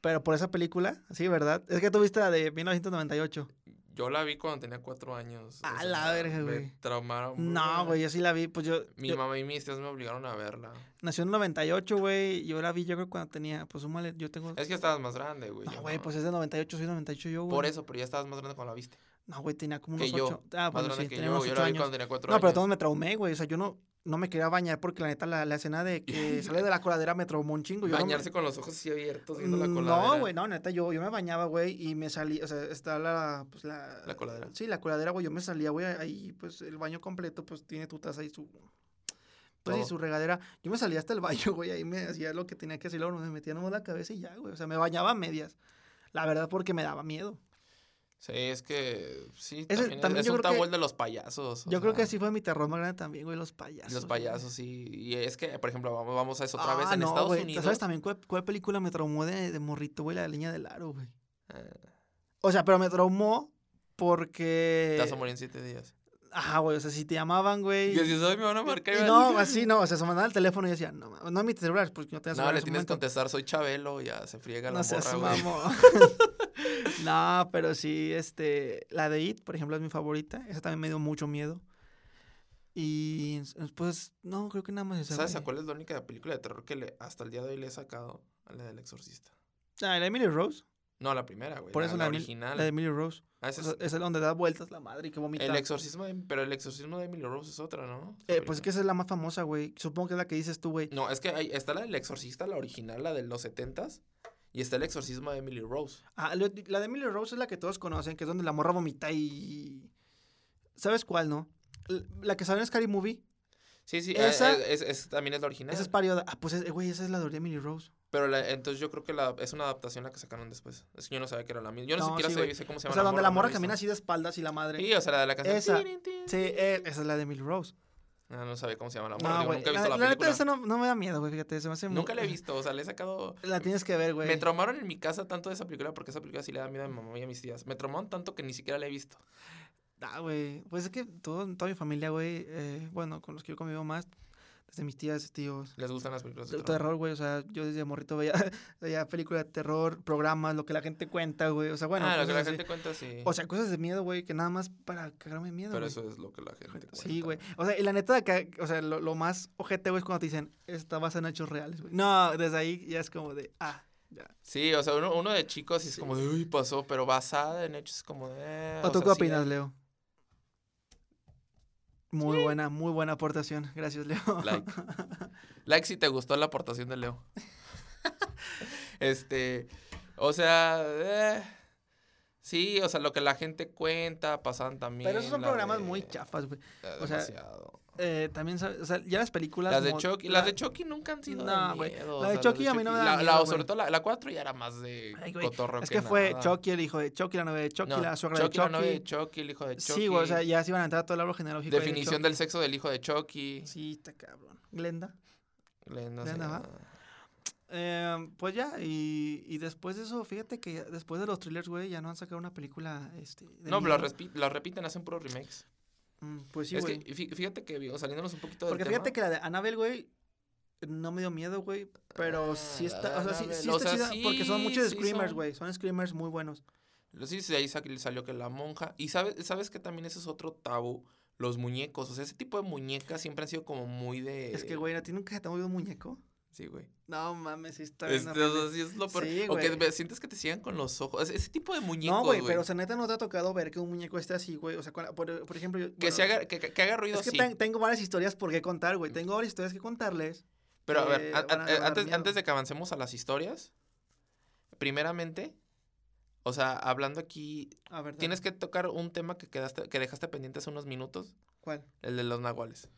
Pero por esa película, sí, ¿verdad? Es que tuviste la de 1998. Yo la vi cuando tenía cuatro años. o A sea, la verga, me güey. traumaron. No, güey, yo sí la vi. Pues yo... Mi yo- mamá y mis tías me obligaron a verla. nació en 98, güey. Yo la vi, yo creo, cuando tenía... Pues, súmale, yo tengo... Es que estabas más grande, güey. No, güey, no. pues es de 98, soy 98 yo, güey. Por eso, pero ya estabas más grande cuando la viste. No, güey, tenía como Que unos yo. 8. Ah, bueno, sí, que tenía yo. unos Yo 8 la vi años. tenía cuatro No, pero todos me traumé, güey. O sea, yo no, no me quería bañar porque la neta, la, la escena de que sale de la coladera me traumó un chingo. Yo no me- Bañarse con los ojos así abiertos viendo la Mm, coladera. No, güey, no, neta, yo, yo me bañaba, güey, y me salí, o sea, está la, pues la... La coladera. Sí, la coladera, güey, yo me salía, güey, ahí, pues, el baño completo, pues, tiene tu taza y su... Pues, y su regadera. Yo me salía hasta el baño, güey, ahí me hacía lo que tenía que hacer, luego me metía nomás la cabeza y ya, güey, o sea, me bañaba a medias. La verdad, porque me daba miedo. Sí, es que sí, Ese- también, también es un que- tabú de los payasos. Yo creo que así fue mi terror más grande también, güey, los payasos. Los payasos, sí. Y es que, por ejemplo, vamos, vamos a eso otra vez. Ah, En no, Estados güey, Unidos. ¿Sabes también cuál, cuál película me traumó de, de morrito, güey? La leña del aro, güey. eh, O sea, pero me traumó porque... te vas a morir en siete días. Ajá, güey, o sea, si te llamaban, güey... Y decías, ay, me van a marcar. y no, a- así no, o sea, se mandaba el teléfono y decía, no, no mi celular, porque no te No, le tienes que contestar, soy Chabelo, ya se friega la No morra, güey. no, pero sí, este, la de It, por ejemplo, es mi favorita. Esa también me dio mucho miedo. Y pues, no, creo que nada más esa. ¿Sabes a cuál es la única película de terror que le, hasta el día de hoy le he sacado? A la del exorcista. Ah, la de Emily Rose. No, la primera, güey. Por eso la original. la de Emily Rose. Ah, O esa sea, es- esa es donde da vueltas la madre y que vomita. el exorcismo de, pero el exorcismo de Emily Rose es otra, ¿no? Eh, pues es que esa es la más famosa, güey. Supongo que es la que dices tú, güey. No, es que hay- está la del exorcista, la original, la de los setentas. Y está el exorcismo de Emily Rose. Ah, la de Emily Rose es la que todos conocen, que es donde la morra vomita y... ¿Sabes cuál, no? La que sale en Scary Movie. Sí, sí, Esa- esa, es, es- también es la original. Esa es parioda. Ah, pues, es- güey, esa es la de Emily Rose. Pero la- entonces yo creo que la, es una adaptación la que sacaron después. Es que yo no sabía que era la misma. Yo no, No, siquiera sí, sé, sé cómo se O llama. sea, donde la morra camina así de espaldas y la madre. Sí, o sea, la de la canción. Esa. Sí, eh, esa es la de Emily Rose. Ah, no sabía cómo se llama la morra. No, digo, nunca he La, visto la, la neta, película. esa no, no me da miedo, güey, fíjate. Se me hace muy- Nunca la he visto. O sea, le he sacado. La tienes que ver, güey. Me traumaron en mi casa tanto de esa película porque esa película sí le da miedo a mi mamá y a mis tías. Me traumaron tanto que ni siquiera la he visto. Ah, güey. Pues es que todo, toda mi familia, güey, eh, bueno, con los que yo convivo más, desde mis tías, tíos. ¿Les gustan las películas De de terror? terror, güey, o sea, yo desde morrito veía, veía películas de terror, programas, lo que la gente cuenta, güey, o sea, bueno, ah, lo que la así. gente cuenta, sí. O sea, cosas de miedo, güey, que nada más para cagarme miedo, pero eso es lo que la gente cuenta. Sí, güey. O sea, y la neta, que, o sea, lo, lo más ojete, güey, es cuando te dicen, está basada en hechos reales, güey. No, desde ahí ya es como de, ah, ya. Sí, o sea, uno, uno de chicos sí es como de, uy, pasó, pero basada en hechos es como de... eh, ¿O tú sea, qué opinas, Leo? Muy buena, muy buena aportación. Gracias, Leo. Like. Like si te gustó la aportación de Leo. este, o sea, eh, sí, o sea, lo que la gente cuenta, pasan también. Pero esos son programas de- muy chafas, güey. eh, o sea, demasiado. Eh, también, sabes- o sea, ya las películas... Las de mo- Chucky, la- las de Chucky nunca han sido No, de güey. La o de Chucky a mí no me da la, miedo, la- sobre todo la, la 4 ya era más de Ay, güey, cotorreo Es que fue nada. Chucky, el hijo de Chucky, la novia de Chucky, No, la suegra Chucky, de la novia de Chucky. Chucky, el hijo de Chucky. Sí, güey, o sea, ya se iban a entrar a todo el árbol genealógico. de Definición Chucky. del sexo del hijo de Chucky. Sí, está cabrón. Glenda. Glenda, Glenda, ¿va? Eh, pues ya, y, y después de eso, fíjate que después de los thrillers, güey, ya no han sacado una película, este... de No, respi- las repiten, hacen puros remakes. Mm, pues sí, güey. fíjate que, digo, saliéndonos un poquito del Porque tema, fíjate que la de Annabelle, güey, no me dio miedo, güey, pero Ah, sí la está, de o sea, sí, sí o está sea, chida, porque son sí, muchos sí screamers, güey, son screamers muy buenos. Sí, sí, de ahí sa- salió que la monja. Y sabes, sabes que también ese es otro tabú. Los muñecos. O sea, ese tipo de muñecas siempre han sido como muy de. Es que, güey, ¿a ti nunca te ha movido un muñeco? Sí, güey. No, mames, sí está bien Este, o sea, es lo peor. Sí, o que sientes que te sigan con los ojos. Ese, tipo de muñecos. No, güey, pero o sea, neta no te ha tocado ver que un muñeco esté así, güey. O sea, por, por ejemplo, yo, que, bueno, se haga, que, que- haga ruido, Es que tengo varias historias por qué contar, güey. Tengo varias historias que contarles. Pero a ver, que a- van a a- dar antes, antes de que avancemos a las historias, primeramente, o sea, hablando aquí, A ver, dale. tienes que tocar un tema que quedaste, que dejaste pendiente hace unos minutos, ¿Cuál? el de los nahuales.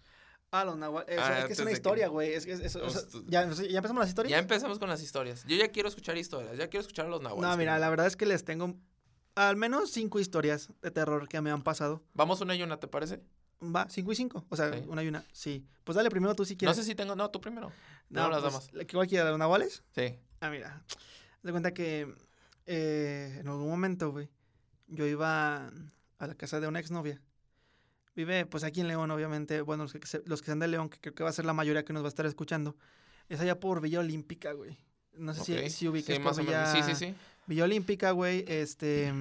Ah, los nahuales. Eso, Ah, es que es una historia, güey. Es, que es- eso- Hostia. ¿ya, ¿Ya empezamos las historias? Ya empezamos con las historias. Yo ya quiero escuchar historias, ya quiero escuchar a los nahuales. No, mira, la verdad es que les tengo al menos cinco historias de terror que me han pasado. Vamos una y una, ¿te parece? Va, cinco y cinco. O sea, Sí. una y una. Sí. Pues dale primero tú si No quieres. sé si tengo, no, tú primero. No, las pues, damas. ¿la- ¿Qué igual quiere los nahuales? Sí. Ah, mira. De cuenta que eh, en algún momento, güey, yo iba a la casa de una exnovia. Vive, pues aquí en León, obviamente. Bueno, los que, se- los que sean de León, que creo que va a ser la mayoría que nos va a estar escuchando. Es allá por Villa Olímpica, güey. No sé ok. si, si ubiques Sí, por más o menos. Sí, Villa- sí, sí. Villa Olímpica, güey, este...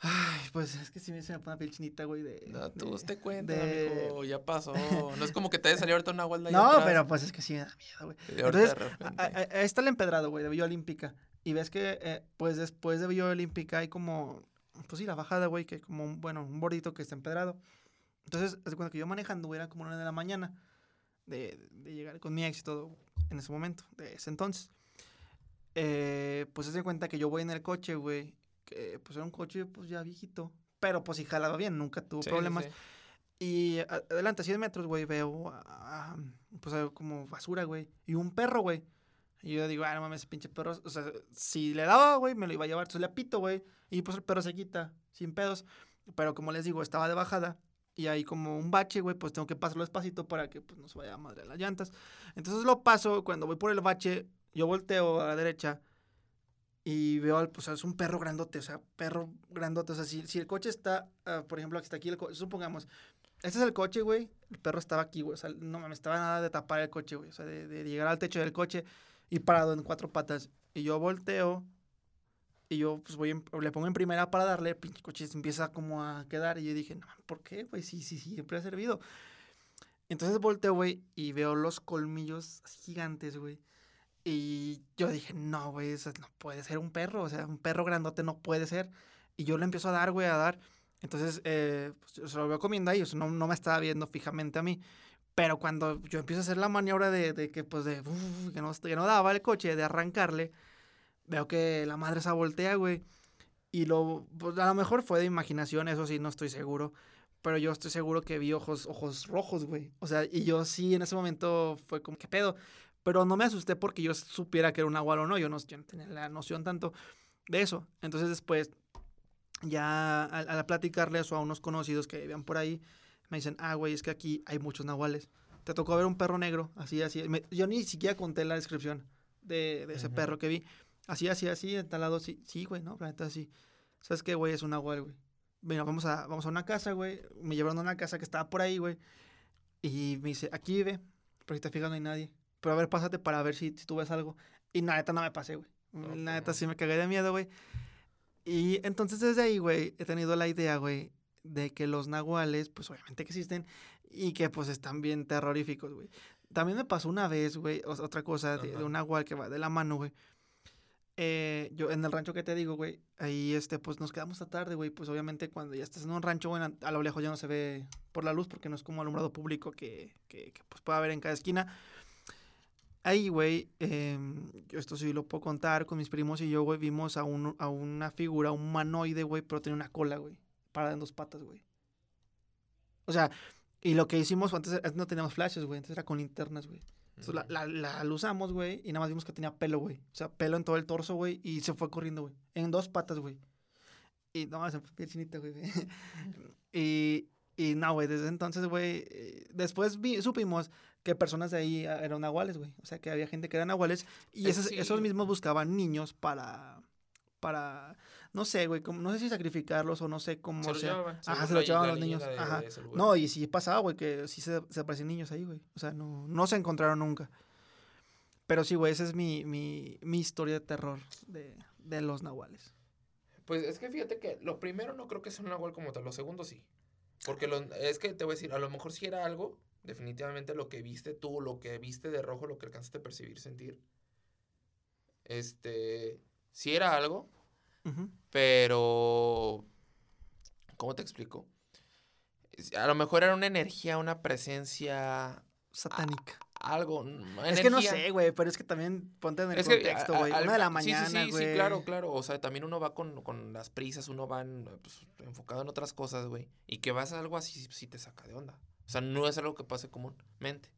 Ay, pues es que si me se me pone la piel chinita, güey, de... No, tú de- usted cuenta, de- amigo, ya pasó. No es como que te haya salido ahorita un nahual de ahí No, atrás. pero pues es que sí me da miedo, güey. Entonces, ahí está el empedrado, güey, de Villa Olímpica. Y ves que, eh, pues después de Villa Olímpica hay como, pues sí, la bajada, güey, que como, un, bueno, un bordito que está empedrado. Entonces, de cuenta que yo manejando, güey, era como una de la mañana de, de llegar con mi ex y todo en ese momento, de ese entonces. Eh, pues haz de cuenta que yo voy en el coche, güey, que pues era un coche, pues ya viejito. Pero pues sí jalaba bien, nunca tuvo Sí, problemas. sí. Y adelante, a 100 metros, güey, veo a- a- pues como basura, güey. Y un perro, güey. Y yo digo, ah, no mames, ese pinche perro. O sea, si le daba, güey, me lo iba a llevar. Entonces le apito, güey. Y pues el perro se quita, sin pedos. Pero como les digo, estaba de bajada. Y hay como un bache, güey, pues tengo que pasarlo despacito para que pues, no se vaya a madre las llantas. Entonces lo paso, cuando voy por el bache, yo volteo a la derecha y veo, al, pues es un perro grandote, o sea, perro grandote. O sea, si, si el coche está, ah, por ejemplo, aquí está aquí el supongamos, este es el coche, güey, el perro estaba aquí, güey, o sea, no mames, estaba nada de tapar el coche, güey, o sea, de, de llegar al techo del coche y parado en cuatro patas. Y yo volteo y yo, pues, voy en- le pongo en primera para darle, pinche coche se empieza como a quedar. Y yo dije, no, ¿por qué, güey? Sí, sí, sí, siempre ha servido. Entonces volteo, güey, y veo los colmillos gigantes, güey. Y yo dije, no, güey, eso no puede ser un perro, o sea, un perro grandote no puede ser. Y yo le empiezo a dar, güey, a dar. Entonces, eh, pues, se lo veo comiendo ahí, o sea, no, no me estaba viendo fijamente a mí. Pero cuando yo empiezo a hacer la maniobra de, que, pues, de, que, no, daba el coche, de arrancarle, veo que la madre se voltea, güey. Y lo, pues, a lo mejor fue de imaginación, eso sí, no estoy seguro. Pero yo estoy seguro que vi ojos, ojos rojos, güey. O sea, y yo sí, en ese momento fue como, ¿qué pedo? Pero no me asusté porque yo supiera que era un nahual o no. Yo no, yo no tenía la noción tanto de eso. Entonces después, ya al, al platicarle eso a unos conocidos que vivían por ahí, me dicen, ah, güey, es que aquí hay muchos nahuales. Te tocó ver un perro negro, así, así. Me- yo ni siquiera conté la descripción de, de ese Ujú. perro que vi. Así, así, así, en tal lado, sí, sí, güey, ¿no? La neta, sí. ¿Sabes qué, güey? Es un nahual, güey. Bueno, vamos a, vamos a una casa, güey. Me llevaron a una casa que estaba por ahí, güey. Y me dice, aquí vive, pero si te fijas no hay nadie. Pero a ver, pásate para ver si, si tú ves algo. Y la neta no me pasé, güey. La neta sí me cagué de miedo, güey. Y entonces desde ahí, güey, he tenido la idea, güey, de que los nahuales, pues obviamente que existen y que pues están bien terroríficos, güey. También me pasó una vez, güey, o- otra cosa de, un nahual que va de la mano, güey. Eh, yo en el rancho que te digo, güey, ahí este, pues nos quedamos hasta tarde, güey. Pues obviamente cuando ya estás en un rancho, güey, a, lo lejos ya no se ve por la luz porque no es como alumbrado público que, que, que, pues puede haber en cada esquina. Ahí, güey, em, yo esto sí lo puedo contar con mis primos y yo, güey, vimos a, un, a una figura, un humanoide, güey, pero tenía una cola, güey, parada en dos patas, güey. O sea, y lo que hicimos antes, antes no teníamos flashes, güey, antes era con linternas, güey. Entonces la, la, la, la usamos, güey, y nada más vimos que tenía pelo, güey. O sea, pelo en todo el torso, güey, y se fue corriendo, güey. En dos patas, güey. Y no, se fue chinita, güey. y, y no, güey, desde entonces, güey, eh, después vi- supimos que personas de ahí ah, eran nahuales, güey. O sea, que había gente que eran nahuales y Eh, esos, sí. esos mismos buscaban niños para, para, no sé, güey, como, no sé si sacrificarlos o no sé cómo Se sea. llevaban. Ajá, se los la- llevaban los niños. de- Ajá. de. No, y sí pasaba, güey, que sí se, se aparecían niños ahí, güey. O sea, no, no se encontraron nunca. Pero sí, güey, esa es mi, mi, mi historia de terror de, de los nahuales. Pues es que fíjate que lo primero no creo que sea un nahual como tal, lo segundo sí. Porque lo- es que te voy a decir, a lo mejor si era algo, definitivamente lo que viste tú, lo que viste de rojo, lo que alcanzaste a percibir, sentir. Este, sí era algo, Pero ¿cómo te explico? A lo mejor era una energía, una presencia, Satánica. algo, mm, es que no sé, güey, pero es que también ponte en el Es contexto, güey. Una de la mañana, sí, sí, sí, claro, claro. O sea, también uno va con, con las prisas, uno va en, pues, enfocado en otras cosas, güey. Y que vas a algo así, sí te saca de onda. O sea, no es algo que pase comúnmente.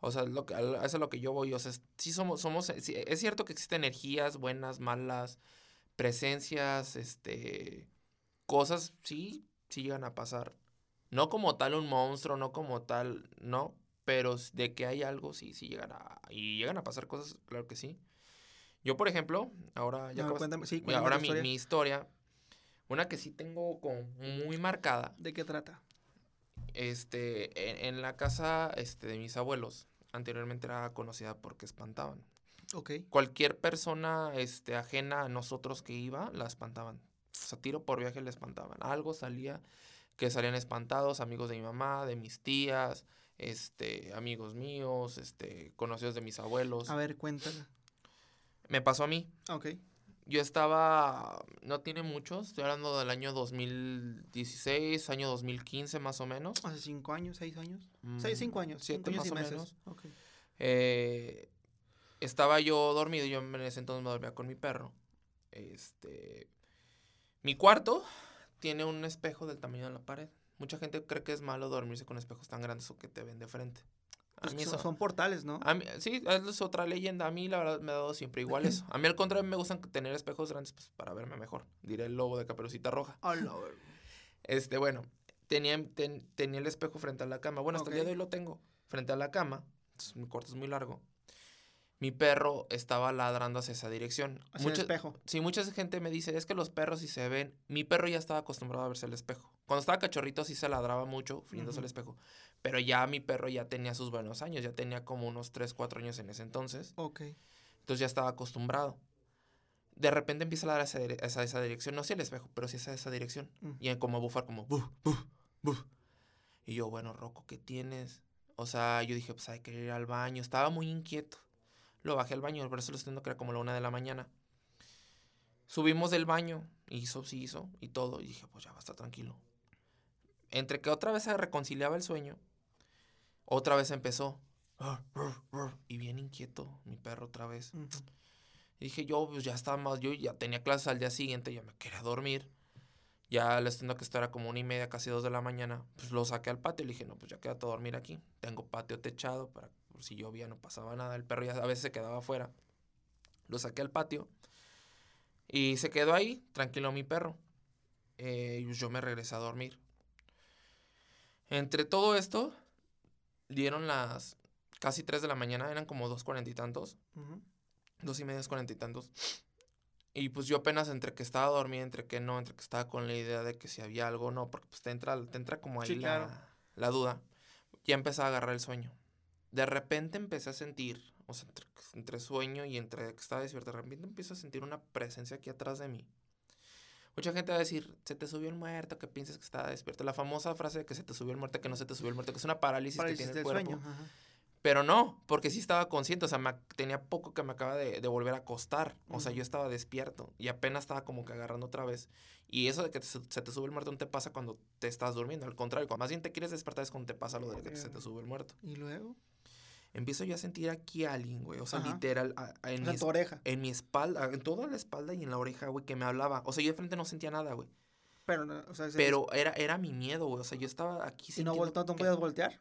O sea, lo que, eso es lo que yo voy. O sea, sí somos, somos, sí, es cierto que existen energías buenas, malas, presencias, este, cosas, sí, sí llegan a pasar. No como tal un monstruo, no como tal, no, pero de que hay algo, sí, sí llegan a, y llegan a pasar cosas, claro que sí. Yo, por ejemplo, ahora ya No, acabas- cuéntame, sí, cuéntame ahora tu mi, historia. mi historia, una que sí tengo como muy marcada, ¿De qué trata? este, en, en la casa este, de mis abuelos, anteriormente era conocida porque espantaban. Ok. Cualquier persona este, ajena a nosotros que iba, la espantaban. O sea, tiro por viaje la espantaban. Algo salía que salían espantados, amigos de mi mamá, de mis tías, este, amigos míos, este, conocidos de mis abuelos. A ver, cuéntala. Me pasó a mí. Ok. Yo estaba, no tiene mucho, estoy hablando del año 2016, año 2015 más o menos. Hace cinco años, seis años. Seis, Mm, cinco años. Siete cinco años más o meses. menos. Ok. Eh, estaba yo dormido, yo en ese entonces me dormía con mi perro. Este, mi cuarto tiene un espejo del tamaño de la pared. Mucha gente cree que es malo dormirse con espejos tan grandes o que te ven de frente. A Pues mí eso- son portales, ¿no? a mí- sí, es otra leyenda. A mí, la verdad, me ha dado siempre igual eso. A mí, al contrario, me gustan tener espejos grandes pues, para verme mejor. Diré el lobo de Caperucita Roja. Güey. Este, bueno, tenía, ten- tenía el espejo frente a la cama. Bueno, hasta el día de hoy lo tengo. Frente a la cama. Entonces, mi cuarto es muy largo. Mi perro estaba ladrando hacia esa dirección. Hacia el Mucha- espejo. Sí, mucha gente me dice, es que los perros si se ven, mi perro ya estaba acostumbrado a verse al espejo. Cuando estaba cachorrito sí se ladraba mucho, friéndose al espejo. Pero ya mi perro ya tenía sus buenos años, ya tenía como unos 3, 4 años en ese entonces. Ok. Entonces ya estaba acostumbrado. De repente empieza a ladrar hacia, esa dirección, no hacia el espejo, pero sí hacia esa dirección. Mm. Y como a bufar como, buf, buf, buf. Y yo, bueno, Rocco, ¿qué tienes? O sea, yo dije, pues hay que ir al baño. Estaba muy inquieto. Lo bajé al baño, por eso lo estoy que era como la una de la mañana. Subimos del baño, hizo, sí hizo, y todo. Y dije, pues ya va a estar tranquilo. Entre que otra vez se reconciliaba el sueño, otra vez empezó. Y bien inquieto, mi perro otra vez. Y dije yo, pues ya estaba más, yo ya tenía clases al día siguiente, ya me quería dormir. Ya les tengo que estar a como una y media, casi dos de la mañana. Pues lo saqué al patio y le dije, no, pues ya quédate a dormir aquí. Tengo patio techado para por si llovía no pasaba nada. El perro ya a veces se quedaba afuera. Lo saqué al patio y se quedó ahí, tranquilo mi perro. Eh, y yo me regresé a dormir. Entre todo esto, dieron las casi 3 de la mañana, eran como dos cuarenta y tantos dos y media, cuarenta y tantos. Y pues yo apenas entre que estaba dormido, entre que no, entre que estaba con la idea de que si había algo o no, porque pues te entra, te entra como ahí Sí, la, claro. la duda. ya empecé a agarrar el sueño. De repente empecé a sentir, o sea, entre, entre sueño y entre que estaba despierto, de repente empiezo a sentir una presencia aquí atrás de mí. Mucha gente va a decir, se te subió el muerto, que piensas que estaba despierto. La famosa frase de que se te subió el muerto, que no se te subió el muerto, que es una parálisis, Parálisis que tiene el cuerpo. sueño. Pero no, porque sí estaba consciente, o sea, me tenía poco que me acaba de, de volver a acostar. O sea, Ujú. yo estaba despierto y apenas estaba como que agarrando otra vez. Y eso de que te se te sube el muerto no te pasa cuando te estás durmiendo. Al contrario, cuando más bien te quieres despertar es cuando te pasa lo de que se te sube el muerto. Y luego, Empiezo yo a sentir aquí a alguien, güey. O sea, Ajá. literal, a- a- en, o sea, mi, tu oreja. en mi espalda, en toda la espalda y en la oreja, güey, que me hablaba. O sea, yo de frente no sentía nada, güey. Pero, o sea, se- Pero era, era mi miedo, güey. O sea, yo estaba aquí ¿Y no, sintiendo vol- no, que- podías voltear?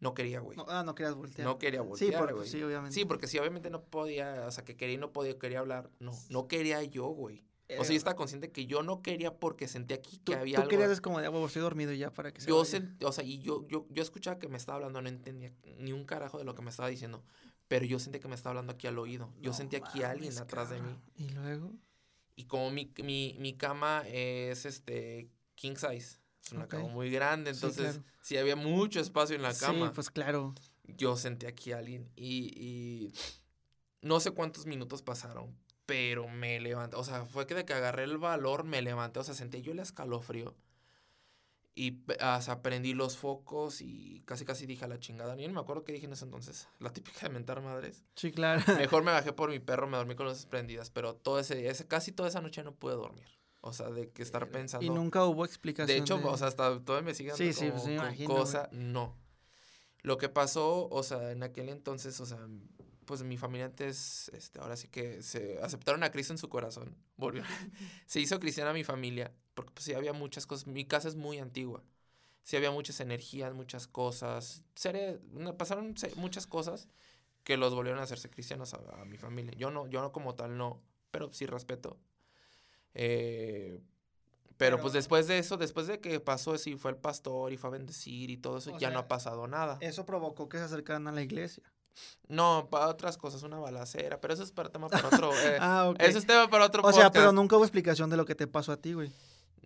No quería, güey. No, ah, no querías voltear. No quería Sí, voltear, porque, güey. sí, obviamente. Sí, porque si obviamente no podía, o sea, que quería y no podía, quería hablar. No, no quería yo, güey. O sea, yo Eh, estaba consciente que yo no quería porque sentía aquí Tú, que había tú algo. querías es como de, "Ah, huevo, estoy dormido ya para que se Yo vaya". sentí, o sea, y yo, yo, yo escuchaba que me estaba hablando, no entendía ni un carajo de lo que me estaba diciendo. Pero yo sentía que me estaba hablando aquí al oído. Yo No sentía aquí a alguien atrás de mí. Y luego, Y como mi, mi, mi cama es este king size, es una cama Ok. muy grande, Sí, entonces claro. si había mucho espacio en la cama. Sí, pues claro. yo sentí aquí a alguien y, y no sé cuántos minutos pasaron, pero me levanté, o sea, fue que de que agarré el valor, me levanté, o sea, sentí yo el escalofrío y pe- o sea, prendí los focos y casi casi dije a la chingada, ni me acuerdo qué dije en ese entonces, la típica de mentar madres. Sí, claro. Mejor me bajé por mi perro, me dormí con luces prendidas, pero todo ese día, ese, casi toda esa noche no pude dormir. O sea, de que estar pensando. Y nunca hubo explicación. De hecho, o sea, hasta todavía me siguen Sí, sí, como pues, me güey. no. Lo que pasó, o sea, en aquel entonces, o sea, pues mi familia antes, este, ahora sí que se aceptaron a Cristo en su corazón, volvió. se hizo cristiana mi familia, porque pues sí había muchas cosas, mi casa es muy antigua, sí había muchas energías, muchas cosas, serie- pasaron muchas cosas que los volvieron a hacerse cristianos a, a mi familia. Yo no, yo no como tal no, pero sí respeto. Eh, pero, pues después de eso, después de que pasó eso y fue el pastor y fue a bendecir y todo eso, ya no ha pasado nada. Eso provocó que se acercaran a la iglesia. No, para otras cosas, una balacera, pero eso es para tema para otro. eh, ah, ok. Eso es tema para otro o sea, pero nunca hubo explicación de lo que te pasó a ti, güey.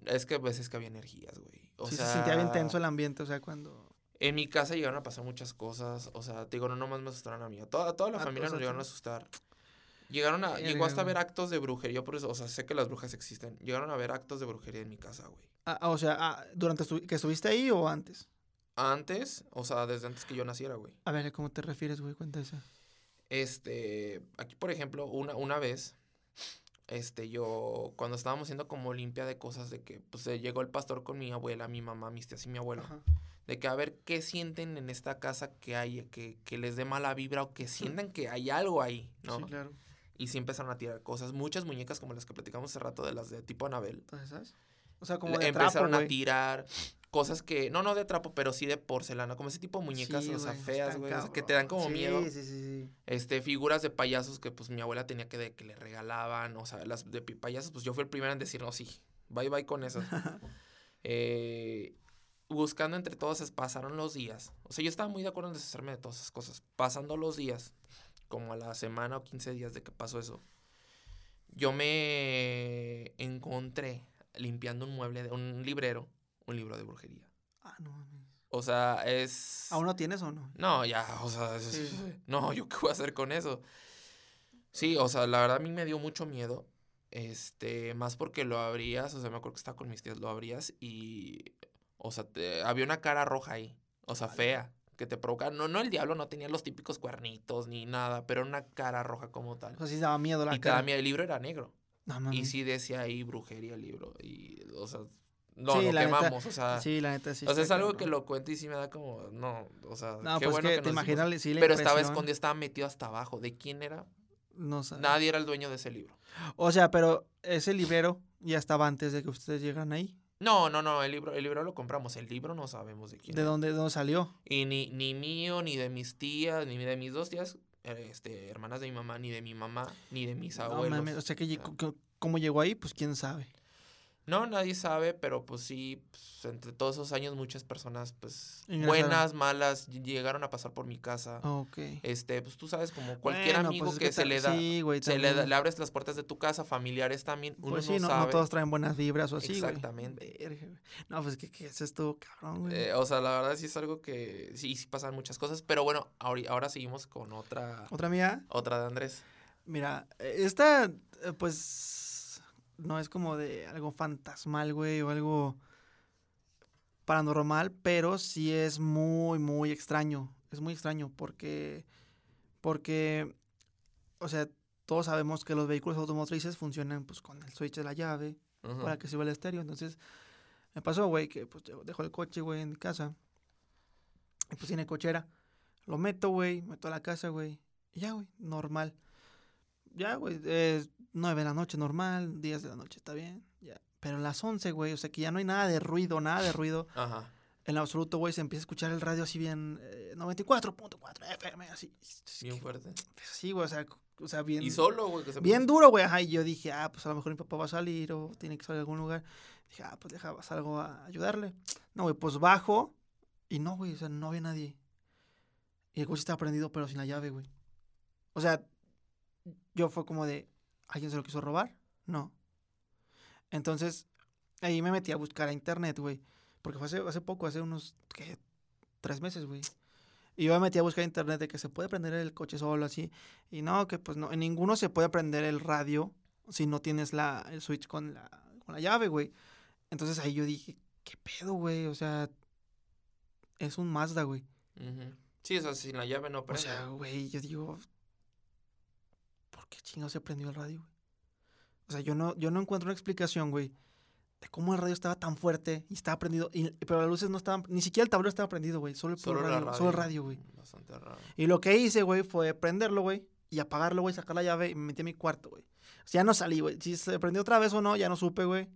Es que pues es que había energías, güey. O sí, sea, se sentía bien tenso el ambiente, o sea, cuando... En mi casa llegaron a pasar muchas cosas. O sea, te digo, no nomás me asustaron a mí. A toda, toda la Ah, familia nos llegaron a asustar. Llegaron a, llegó hasta a ver actos de brujería, por eso, o sea, sé que las brujas existen. Llegaron a ver actos de brujería en mi casa, güey. Ah, ah, o sea, ah, ¿durante estu- que estuviste ahí o antes? Antes, o sea, desde antes que yo naciera, güey. A ver, ¿cómo te refieres, güey? Cuenta eso. Este, aquí, por ejemplo, una, una vez, este, yo, cuando estábamos haciendo como limpia de cosas, de que, pues, eh, llegó el pastor con mi abuela, mi mamá, mis tías y mi abuelo. Ajá. De que a ver qué sienten en esta casa que hay, que, que les dé mala vibra o que sientan que hay algo ahí, ¿no? Sí, claro. Y sí empezaron a tirar cosas. Muchas muñecas como las que platicamos hace rato de las de tipo Anabel. ¿sabes? O sea, como de trapo, empezaron a tirar cosas que, no, no de trapo, pero sí de porcelana, como ese tipo de muñecas, Sí, o sea, feas, güey, o sea, que te dan como miedo. Sí, sí, sí. Este, figuras de payasos que pues mi abuela tenía que, de, que le regalaban, o sea, las de payasos, pues yo fui el primero en decir, no, sí, bye bye con eso. Eh, buscando entre todas, pasaron los días. O sea, yo estaba muy de acuerdo en deshacerme de todas esas cosas. Pasando los días, como a la semana o 15 días de que pasó eso, yo me encontré limpiando un mueble, de, un librero, un libro de brujería. Ah, no mames. O sea, es... ¿Aún no tienes o no? No, ya, o sea, es- Sí. no, yo qué voy a hacer con eso. Sí, o sea, la verdad a mí me dio mucho miedo. Este, más porque lo abrías, o sea, me acuerdo que estaba con mis tías, lo abrías y, o sea, te- había una cara roja ahí, o sea, Vale. fea, que te provoca. No, no, el diablo no tenía los típicos cuernitos ni nada, pero una cara roja como tal. O sea, sí daba miedo la y cara. miedo, el libro era negro. No Y sí decía ahí brujería el libro. Y, o sea, no, Sí, lo la neta, quemamos, o sea. Sí, la neta sí. o sea, es algo que lo cuento y sí me da como, no, o sea, No, qué pues bueno que que te imaginas, sí, Pero estaba escondido, estaba metido hasta abajo. ¿De quién era? No sé. Nadie era el dueño de ese libro. O sea, pero ese librero ya estaba antes de que ustedes llegaran ahí. No, no, no, el libro, el libro lo compramos. El libro no sabemos de quién. ¿De era. dónde, de dónde salió? Y ni, ni mío, ni de mis tías, ni de mis dos tías, eh, este, hermanas de mi mamá, ni de mi mamá, ni de mis No abuelos. o sea, que, ¿cómo llegó ahí? Pues quién sabe. No, nadie sabe, pero pues sí, pues, entre todos esos años muchas personas, pues, buenas, malas, ll- llegaron a pasar por mi casa. Ok. Este, pues tú sabes, como cualquier Bueno, amigo pues, es que, se le da, Sí, güey. se le, da- le abres las puertas de tu casa, familiares también, uno Pues sí, no no, no sabe. todos traen buenas vibras o así. Exactamente. Güey. No, pues que, que eso estuvo cabrón, güey. Eh, o sea, la verdad sí es algo que sí, sí pasan muchas cosas, pero bueno, ahori- ahora seguimos con otra, Otra mía, otra de Andrés. mira, eh, esta, eh, pues, no es como de algo fantasmal, güey, o algo paranormal, pero sí es muy, muy extraño. Es muy extraño porque, porque, o sea, todos sabemos que los vehículos automotrices funcionan, pues, con el switch de la llave, para que sirva el estéreo. Entonces, me pasó, güey, que pues dejo el coche, güey, en mi casa. Y pues tiene cochera. Lo meto, güey, meto a la casa, güey. Y ya, güey, normal. Ya, güey, es 9 de la noche normal, 10 de la noche está bien, ya. Pero a las 11, güey, o sea que ya no hay nada de ruido, nada de ruido. Ajá. En absoluto, güey, se empieza a escuchar el radio así bien, eh, 94.4 FM, así. Bien fuerte. Sí, güey, o sea, o sea, bien. Y solo, güey, que se Bien duro, güey. Ajá, y yo dije, ah, pues a lo mejor mi papá va a salir o tiene que salir a algún lugar. Dije, ah, pues deja, salgo a ayudarle. No, güey, pues bajo y no, güey, o sea, no había nadie. Y el coche estaba prendido, pero sin la llave, güey. O sea, yo fue como de, ¿alguien se lo quiso robar? No. Entonces, ahí me metí a buscar a internet, güey. Porque fue hace, hace poco, hace unos, ¿qué? Tres meses, güey. Y yo me metí a buscar internet de que se puede prender el coche solo, así. Y no, que pues no, en ninguno se puede prender el radio si no tienes la, el switch con la, con la llave, güey. Entonces ahí yo dije, ¿qué pedo, güey? O sea, es un Mazda, güey. Sí, o sea, sin la llave no O prende. sea, güey, yo digo, ¿por qué chingados se prendió el radio, güey? O sea, yo no, yo no encuentro una explicación, güey, de cómo el radio estaba tan fuerte y estaba prendido, y- pero las luces no estaban, ni siquiera el tablero estaba prendido, güey, solo el Solo la radio, solo el radio, güey. Bastante raro. Y lo que hice, güey, fue prenderlo, güey, y apagarlo, güey, sacar la llave y me metí a mi cuarto, güey. O sea, ya no salí, güey. Si se prendió otra vez o no, ya no supe, güey.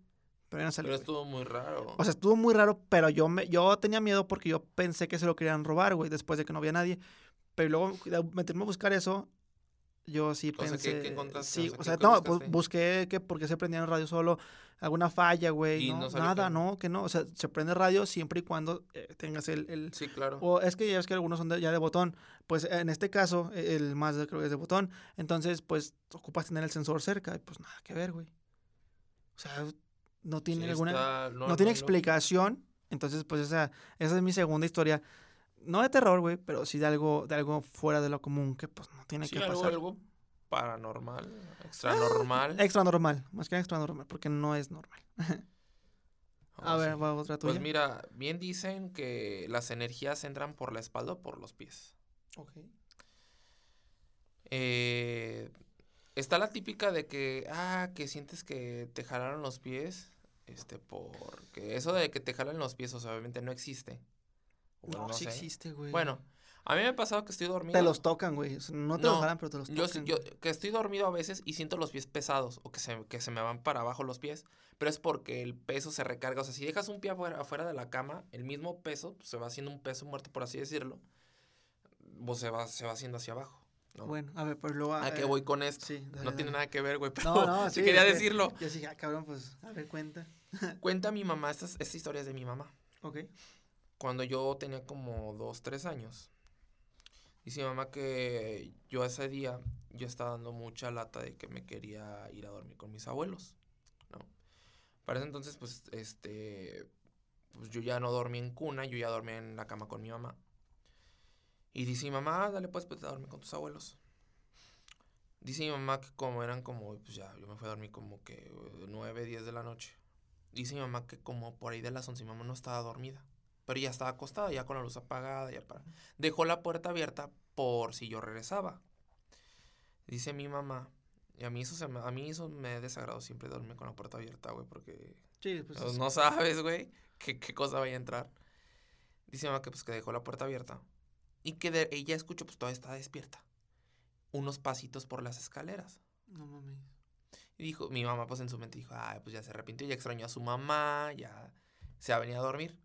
Pero ya no salí. Pero estuvo muy raro. O sea, estuvo muy raro, pero yo me, yo tenía miedo porque yo pensé que se lo querían robar, güey, después de que no había nadie. Pero luego meterme a buscar eso, yo sí O sea, ¿qué- pensé. qué encontraste? Sí, O sea, ¿qué- no, pues busqué que por qué se prendía el radio solo, alguna falla, güey. No, no nada, no, que no. O sea, se prende el radio siempre y cuando eh, tengas el, el- sí, claro. o es que ya ves que algunos son de- ya de botón. Pues en este caso, e- el más creo que es de botón. Entonces, pues ocupas tener el sensor cerca. Y pues nada que ver, güey. O sea, no tiene Sí, alguna. está- no, tiene hay lógica. explicación. Entonces, pues esa, esa es mi segunda historia. No de terror, güey, pero sí de algo, de algo fuera de lo común que pues no tiene Sí, que algo, pasar. algo paranormal, extra normal. Extra normal, más que extra normal, porque no es normal. A Oh, ver, sí. va otra tuya. Pues mira, bien dicen que las energías entran por la espalda o por los pies. Ok. Eh, está la típica de que, ah, que sientes que te jalaron los pies, este, porque eso de que te jalan los pies, o sea, obviamente no existe. No, no sí sé. existe, güey. Bueno, a mí me ha pasado que estoy dormido. Te los tocan, güey. O sea, no te los No, jalan, pero te los Yo, tocan. yo güey. que estoy dormido a veces y siento los pies pesados o que se, que se me van para abajo los pies, pero es porque el peso se recarga. O sea, si dejas un pie afuera, afuera de la cama, el mismo peso pues, se va haciendo un peso muerto, por así decirlo, pues se va, se va haciendo hacia abajo. ¿no? Bueno, a ver, pues luego. ¿A qué eh, voy con esto? Sí, dale, no tiene dale. nada que ver, güey, pero No, no, sí sí. quería decirlo. Yo dije, ah, cabrón, pues, a ver, cuenta. Cuenta mi mamá, esta, esta historia es de mi mamá. Ok. Cuando yo tenía como dos, tres años. Dice mi mamá que yo ese día yo estaba dando mucha lata de que me quería ir a dormir con mis abuelos, ¿no? Para ese entonces, pues, este, pues yo ya no dormí en cuna, yo ya dormía en la cama con mi mamá. Y dice mi mamá, "Ah, dale pues, pues a dormir con tus abuelos. Dice mi mamá que como eran como, pues ya, yo me fui a dormir como que eh, nueve, diez de la noche. Dice mi mamá que como por ahí de las once mi mamá no estaba dormida. Pero ya estaba acostada, ya con la luz apagada, ya para. Dejó la puerta abierta por si yo regresaba. Dice mi mamá. Y a mí eso se me, a mí eso me desagrado siempre dormir con la puerta abierta, güey, porque Sí, pues. es- no sabes, güey, qué, qué cosa vaya a entrar. Dice mi mamá que pues que dejó la puerta abierta. Y que de- ella escuchó, pues todavía está despierta. Unos pasitos por las escaleras. No mames. Y dijo, mi mamá pues en su mente dijo, ay, pues ya se arrepintió, ya extrañó a su mamá, ya se ha venido a dormir.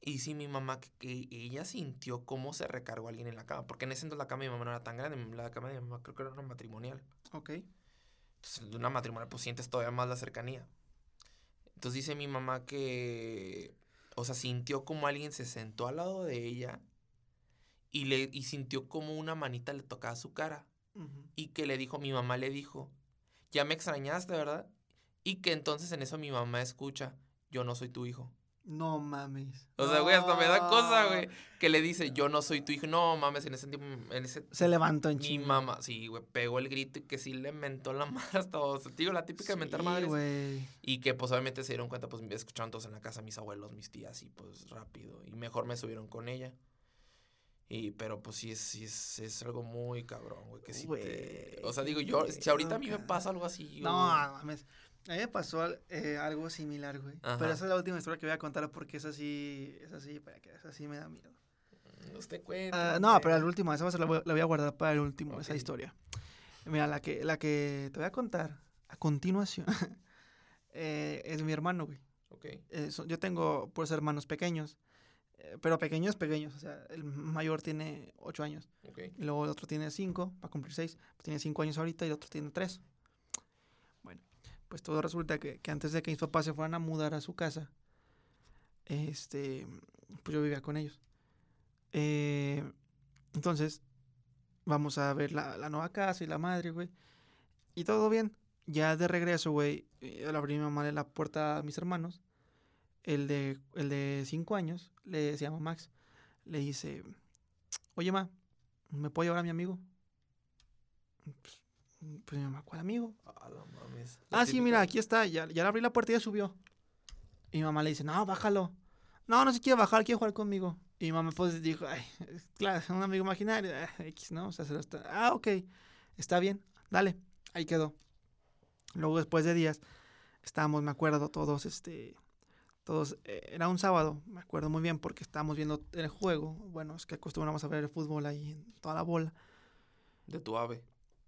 Y sí, mi mamá, que, que ella sintió cómo se recargó alguien en la cama, porque en ese entonces la cama de mi mamá no era tan grande, la cama de mi mamá creo que era una matrimonial. Ok. Entonces, de una matrimonial pues sientes todavía más la cercanía. Entonces dice mi mamá que, o sea, sintió como alguien se sentó al lado de ella y, le, y sintió como una manita le tocaba su cara y que le dijo, mi mamá le dijo, ya me extrañaste, ¿verdad? Y que entonces en eso mi mamá escucha, yo no soy tu hijo. No mames. O sea, güey, hasta me da cosa, güey. Que le dice, yo no soy tu hijo. No mames, en ese tiempo. En ese, Se levantó en mi chinga. mamá, sí, güey, pegó el grito y que sí le mentó la madre hasta. O sea, digo, la típica de mentar Sí, madres. güey. Y que pues obviamente se dieron cuenta, pues escucharon todos en la casa, mis abuelos, mis tías, y pues rápido. Y mejor me subieron con ella. Y, pero pues sí es, sí es, es algo muy cabrón, güey. Que sí te- O sea, digo, yo, si ahorita a mí me pasa algo así, yo- No, mames. A mí me pasó eh, algo similar, güey. Pero esa es la última historia que voy a contar porque es así es así para que esa sí me da miedo. No cuenta. Uh, no, pero la última, esa va la voy, la voy, a guardar para el último, esa historia. Mira, la que, la que te voy a contar a continuación eh, es mi hermano, güey. Okay. Eh, yo tengo pues hermanos pequeños, eh, pero pequeños, pequeños. O sea, el mayor tiene 8 años. Okay. Y luego el otro tiene 5, va a cumplir 6. Pues tiene 5 años ahorita y el otro tiene 3 pues todo resulta que, que antes de que mis papás se fueran a mudar a su casa, este, pues yo vivía con ellos. Eh, entonces, vamos a ver la, la nueva casa y la madre, güey. Y todo bien. Ya de regreso, güey, eh, al abrir mi mamá la puerta a mis hermanos, el de, el de cinco años, le, se llama Max, le dice, oye, ma, ¿me puedo llevar a mi amigo? Pues, pues mi mamá, ¿cuál amigo? Ah, no mames. Ah, sí, mira, aquí está, ya, ya le abrí la puerta y ya subió. Y mi mamá le dice, no, bájalo. No, no se quiere bajar, quiere jugar conmigo. Y mi mamá pues dijo, ay, claro, es un amigo imaginario, ah, X, ¿no? O sea, se lo está... Ah, ok, está bien, dale, ahí quedó. Luego, después de días, estábamos, me acuerdo, todos, este, todos, eh, era un sábado, me acuerdo muy bien, porque estábamos viendo el juego. Bueno, es que acostumbramos a ver el fútbol ahí en toda la bola. De tu ave.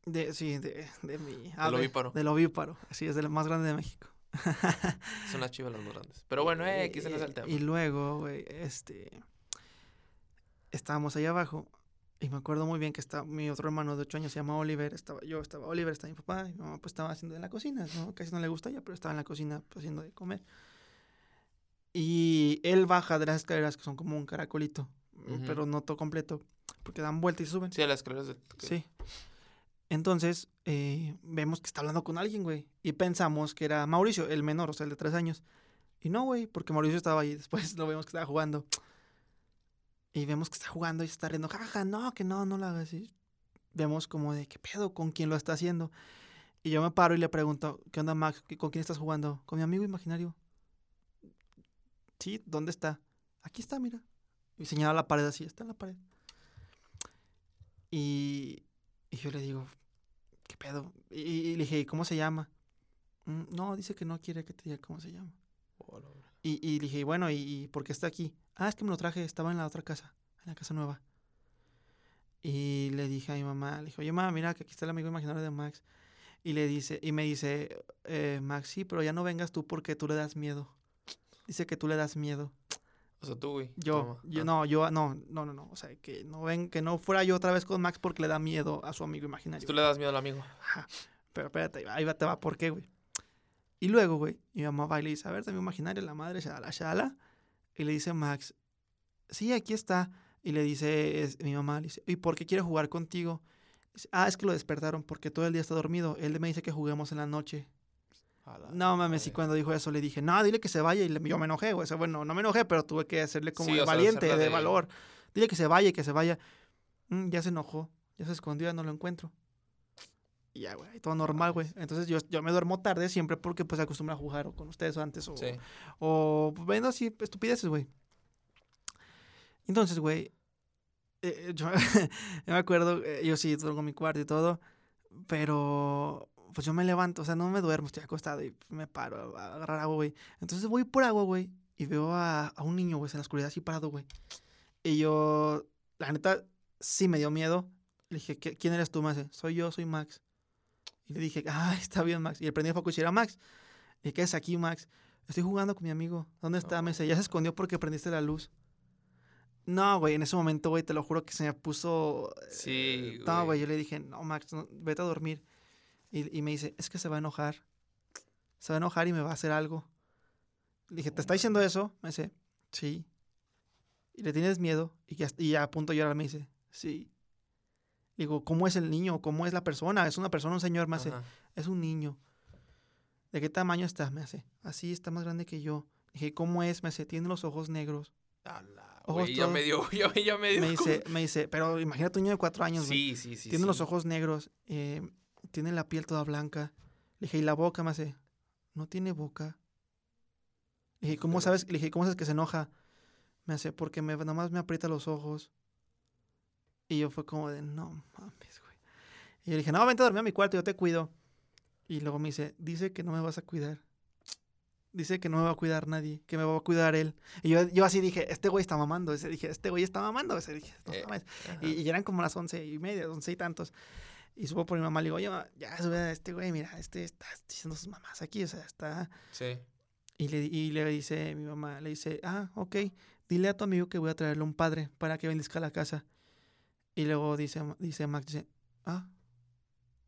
De, sí, de, de mi Del ave, ovíparo. Del ovíparo, así es, el más grande de México. Son las chivas las más grandes. Pero bueno, eh, aquí se no es el tema. Y luego, güey, este. Estábamos ahí abajo. Y me acuerdo muy bien que está mi otro hermano de 8 años, se llama Oliver. Estaba yo, estaba Oliver, estaba mi papá. Y mi mamá, pues estaba haciendo en la cocina, ¿no? Casi no le gusta ya, pero estaba en la cocina pues, haciendo de comer. Y él baja de las escaleras que son como un caracolito, pero no todo completo, porque dan vuelta y suben. Sí, a las escaleras de... Sí. Entonces, eh, vemos que está hablando con alguien, güey. Y pensamos que era Mauricio, el menor, o sea, el de tres años. Y no, güey, porque Mauricio estaba ahí. Después lo vemos que estaba jugando. Y vemos que está jugando y está riendo. Jaja, no, que no, no lo hagas así. Vemos como de, ¿qué pedo? ¿Con quién lo está haciendo? Y yo me paro y le pregunto, ¿qué onda, Max? ¿Qué- ¿Con quién estás jugando? Con mi amigo imaginario. Sí, ¿dónde está? Aquí está, mira. Y señala la pared así, está en la pared. Y, y yo le digo, ¿qué pedo? Y, y le dije, ¿y cómo se llama? "Mm, no, dice que no quiere que te diga cómo se llama. Oh. Y, y le dije, bueno, ¿y, y por qué está aquí? Ah, es que me lo traje, estaba en la otra casa, en la casa nueva. Y le dije a mi mamá, le dije, oye, mamá, mira que aquí está el amigo imaginario de Max. Y le dice, y me dice, eh, Max, sí, pero ya no vengas tú porque tú le das miedo. Dice que tú le das miedo. O sea, tú, güey. Yo, yo Ah. no, yo no, no, no, no. O sea, que no ven, que no fuera yo otra vez con Max porque le da miedo a su amigo imaginario. Tú le das miedo al amigo. Ajá. Pero espérate, ahí va, te va, ¿por qué, güey? Y luego, güey, mi mamá va y le dice, a ver, amigo imaginario, la madre, shala, shala. Y le dice Max, sí, aquí está. Y le dice es- mi mamá, le dice, ¿y por qué quiere jugar contigo? Dice, ah, es que lo despertaron porque todo el día está dormido. Él me dice que juguemos en la noche. No mames, y cuando dijo eso le dije, no, dile que se vaya. Y le- yo me enojé, güey. O sea, bueno, no me enojé, pero tuve que hacerle como Sí, de sea, valiente, de, de- valor. Dile que se vaya y que se vaya. Mm, ya se enojó, ya se escondió, ya no lo encuentro. Y ya, güey, todo normal, güey. Entonces yo, yo me duermo tarde siempre porque pues se acostumbra a jugar con ustedes antes o, Sí. o pues, viendo así estupideces, güey. Entonces, güey, eh, yo, yo me acuerdo, eh, yo sí duermo en mi cuarto y todo, pero pues yo me levanto, o sea, no me duermo, estoy acostado y me paro a, agarrar agua, güey. Entonces voy por agua, güey, y veo a, a un niño, güey, en la oscuridad así parado, güey. Y yo, la neta, sí me dio miedo. Le dije, "¿Qué- ¿quién eres tú? Me dice, soy yo, soy Max. Y le dije, ah, está bien, Max. Y le prendí el foco y era Max. ¿Y qué es aquí, Max? Estoy jugando con mi amigo. ¿Dónde está? Me dice, ya se escondió porque prendiste la luz. No, güey, en ese momento, güey, te lo juro que se me puso... eh, Sí, No, güey. güey, yo le dije, no, Max, no, vete a dormir. Y, y me dice, es que se va a enojar. Se va a enojar y me va a hacer algo. Le dije, ¿te está diciendo eso? Me dice, sí. ¿Y le tienes miedo? Y, ya, y ya a punto de llorar me dice, sí. Digo, ¿cómo es el niño? ¿Cómo es la persona? ¿Es una persona, un señor? Me hace, Ajá. es un niño. ¿De qué tamaño está? Me hace, así está más grande que yo. Dije, ¿cómo es? Me hace, tiene los ojos negros. Ala, Ojos güey, ya me dio, ya, ya me dio. Me dice, me dice, pero imagínate un niño de cuatro años. Sí, sí, sí. tiene los ojos negros, eh, tiene la piel toda blanca. Le dije, ¿y la boca? Me hace, no tiene boca. Le dije, ¿cómo sabes? Le dije, ¿cómo sabes que se enoja? Me hace, porque me, nada más me aprieta los ojos. Y yo fue como de, no mames, güey. Y yo le dije, no, vente a dormir a mi cuarto, yo te cuido. Y luego me dice, dice que no me vas a cuidar. Dice que no me va a cuidar nadie, que me va a cuidar él. Y yo, yo así dije, este güey está mamando. Ese dije, este güey está mamando. Ese dije, no Eh. Y, y eran como las once y media, once y tantos. Y subo por mi mamá, le digo, oye, ya sube a este güey, mira, este está diciendo sus mamás aquí, o sea, está... Sí. Y le, y le dice mi mamá, le dice, ah, ok, dile a tu amigo que voy a traerle un padre para que bendizca la casa. Y luego dice, dice Max, dice, ah,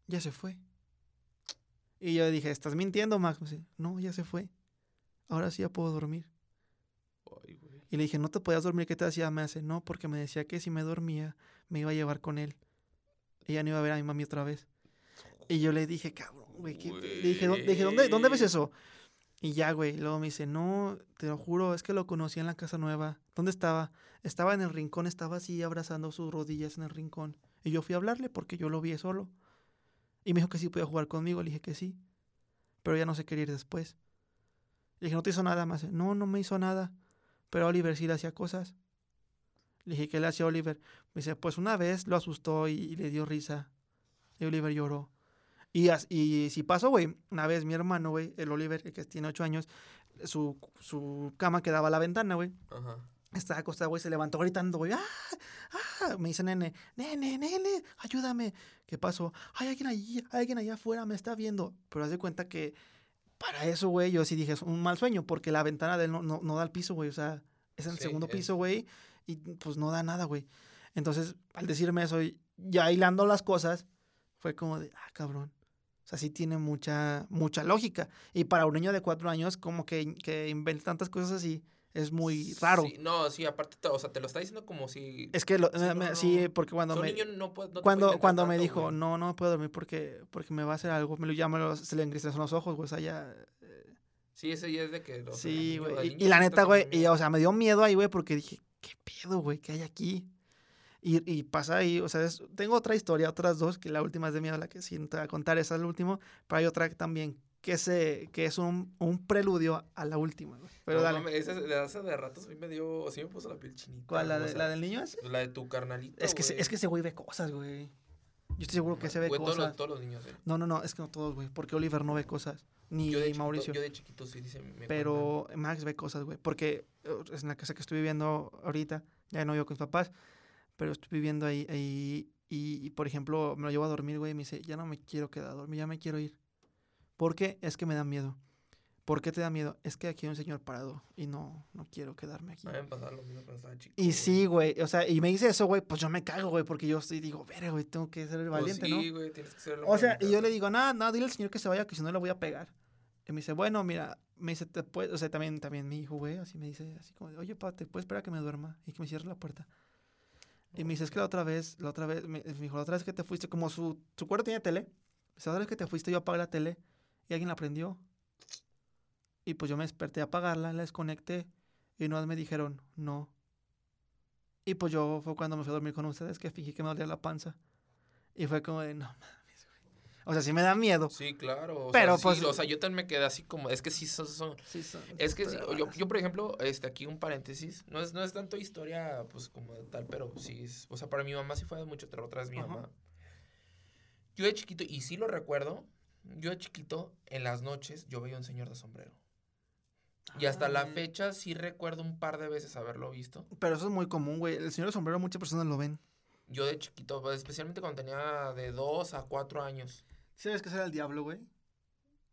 ya se fue. Y yo dije, ¿estás mintiendo, Max? Me dice, no, ya se fue. Ahora sí ya puedo dormir. Ay, güey. Y le dije, ¿no te podías dormir? ¿Qué te hacía? Me hace, no, porque me decía que si me dormía, me iba a llevar con él. Ella no iba a ver a mi mami otra vez. Y yo le dije, cabrón, güey. ¿qué- Le dije, "¿Dó- le dije, ¿dónde, ¿dónde ves eso? Y ya, güey. Luego me dice, no, te lo juro, es que lo conocí en la casa nueva. ¿Dónde estaba? Estaba en el rincón, estaba así abrazando sus rodillas en el rincón. Y yo fui a hablarle porque yo lo vi solo. Y me dijo que sí podía jugar conmigo. Le dije que sí. Pero ya no se quería ir después. Le dije, ¿no te hizo nada más? No, no me hizo nada. Pero Oliver sí le hacía cosas. Le dije, ¿qué le hacía Oliver? Me dice, pues una vez lo asustó y, y le dio risa. Y Oliver lloró. Y, y si pasó, güey, una vez mi hermano, güey, el Oliver, el que tiene ocho años, su, su cama quedaba a la ventana, güey. Ajá. Estaba acostado, güey, se levantó gritando, güey. ¡Ah! ¡Ah! Me dice, nene, nene, nene, ayúdame. ¿Qué pasó? Hay alguien allí, hay alguien allá afuera, me está viendo. Pero haz de cuenta que para eso, güey, yo sí dije, es un mal sueño, porque la ventana de él no, no, no da al piso, güey. O sea, es en el Sí, segundo es- piso, güey, y pues no da nada, güey. Entonces, al decirme eso, y ya hilando las cosas, fue como de, ah, cabrón. O sea, sí tiene mucha, mucha lógica. Y para un niño de cuatro años, como que, que inventa tantas cosas así, es muy raro. Sí, no, sí, aparte, te- o sea, te lo está diciendo como si. Es que lo- Sí, no, me- no, sí, porque cuando me niño no puede. no cuando cuando me tanto, dijo, güey. "No, no puedo dormir porque porque me va a hacer algo", me lo lo- se le engristecen los ojos, güey, o sea, ya Sí, ese ya es de que. sea, Sí, güey. Y, y la neta, güey, y, o sea, me dio miedo ahí, güey, porque dije, ¿qué pedo, güey? ¿Qué hay aquí? Y, y pasa ahí, o sea, es- tengo otra historia, otras dos, que la última es de miedo, la que voy a contar, esa es la última, pero hay otra también, que, se, que es un, un preludio a la última, güey. Pero No dale. mames, esa de ratos a mí me dio. Sí me puso la piel chinita. ¿Cuál? ¿La, o de- sea, la del niño ese? La de tu carnalito. Es que, güey. es que ese güey ve cosas, güey. Yo estoy seguro que se ve Güey, todos cosas. los, todos los niños, eh. No, no, no, es que no todos, güey, porque Oliver no ve cosas, ni Yo de, chiquito, Mauricio. yo de chiquito sí dice. me Pero Max ve cosas, güey. Porque eh, es en la casa que estoy viviendo ahorita. Ya no vivo con mis papás. Pero estoy viviendo ahí. ahí y, y, por ejemplo, me lo llevo a dormir, güey. Y me dice, ya no me quiero quedar a dormir. Ya me quiero ir. ¿Por qué? Es que me da miedo. ¿Por qué te da miedo? Es que aquí hay un señor parado. Y no, no quiero quedarme aquí. Me pasaba lo mismo cuando estaba chico. Y güey. sí, güey. O sea, y me dice eso, güey. Pues yo me cago, güey. Porque yo estoy, digo, verga, güey. Tengo que ser el Pues valiente, sí, ¿no? güey, tienes que ser el O sea, y yo le digo, nada, nada, dile al señor que se vaya, que si no le voy a pegar. Y me dice, bueno, mira, me dice, te puedes, o sea, también, también mi hijo, güey, así me dice, así como, oye, pa, ¿te puedes esperar a que me duerma? Y que me cierre la puerta. Y me dice, es que la otra vez, la otra vez, me, dijo, la otra vez que te fuiste, como su, su cuarto tiene tele, dice, la otra vez que te fuiste yo apagué la tele y alguien la prendió. Y pues yo me desperté a apagarla, la desconecté y no me dijeron, no. Y pues yo fue cuando me fui a dormir con ustedes que fingí que me dolía la panza. Y fue como de, no güey. O sea, sí me da miedo. Sí, claro. O Pero, sea, pues- sí, o sea, yo también me quedé así como. Es que sí son. son- Sí, son es que sí, yo, yo, por ejemplo, este, aquí un paréntesis. No es, no es tanto historia, pues, como tal, pero sí. es- o sea, para mi mamá sí fue de mucho terror tras mi Ajá. mamá. Yo de chiquito, y sí lo recuerdo, yo de chiquito, en las noches, yo veía un señor de sombrero. Y hasta la Ah. fecha sí recuerdo un par de veces haberlo visto. Pero eso es muy común, güey. El señor de sombrero muchas personas lo ven. Yo de chiquito, pues, especialmente cuando tenía de 2 a 4 años. ¿Sabes que será el diablo, güey?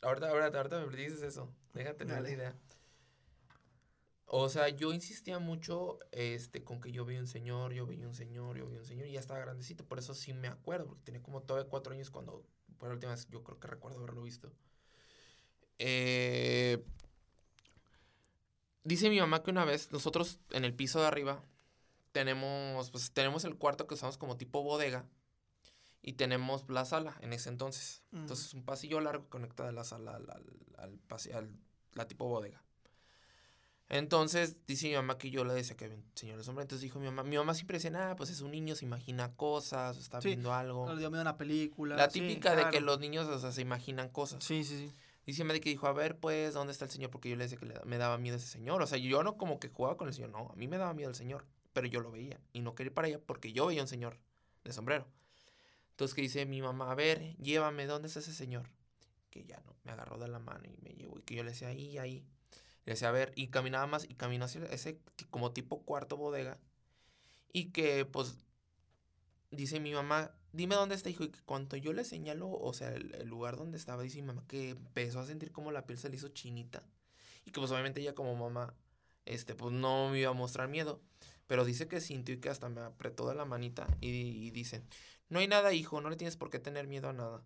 Ahorita, ahorita, ahorita me dices eso. Déjate tener la idea. O sea, yo insistía mucho este, con que yo veía un señor, yo veía un señor, yo veía un señor, y ya estaba grandecito. Por eso sí me acuerdo, porque tenía como todavía cuatro años cuando, por la última vez, yo creo que recuerdo haberlo visto. Eh, Dice mi mamá que una vez, nosotros en el piso de arriba, tenemos, pues tenemos el cuarto que usamos como tipo bodega y tenemos la sala en ese entonces. Mm. Entonces un pasillo largo conecta de la sala al, al, al al- la tipo bodega. Entonces dice mi mamá que yo le decía que había un señor de sombra. Entonces dijo mi mamá, mi mamá siempre decía, ah, pues es un niño, se imagina cosas, está Sí, viendo algo. Le dio miedo a una película. La sí, típica de que los niños o sea, se imaginan cosas. Sí, sí, sí. Dice mi que dijo, a ver, pues, ¿dónde está el señor? Porque yo le decía que le me daba miedo ese señor. O sea, yo no como que jugaba con el señor, no. A mí me daba miedo el señor, pero yo lo veía. Y no quería ir para allá porque yo veía un señor de sombrero. Entonces que dice mi mamá, a ver, llévame, ¿dónde está ese señor? Que ya no, me agarró de la mano y me llevó. Y que yo le decía, ahí, ahí. Le decía, a ver, y caminaba más, y caminó hacia ese como tipo cuarto bodega. Y que, pues, dice mi mamá, dime dónde está, hijo. Y que cuando yo le señalo, o sea, el, el lugar donde estaba, dice mi mamá que empezó a sentir como la piel se le hizo chinita. Y que, pues, obviamente ella como mamá, este, pues, no me iba a mostrar miedo. Pero dice que sintió y que hasta me apretó de la manita. Y, y dice, no hay nada, hijo, no le tienes por qué tener miedo a nada.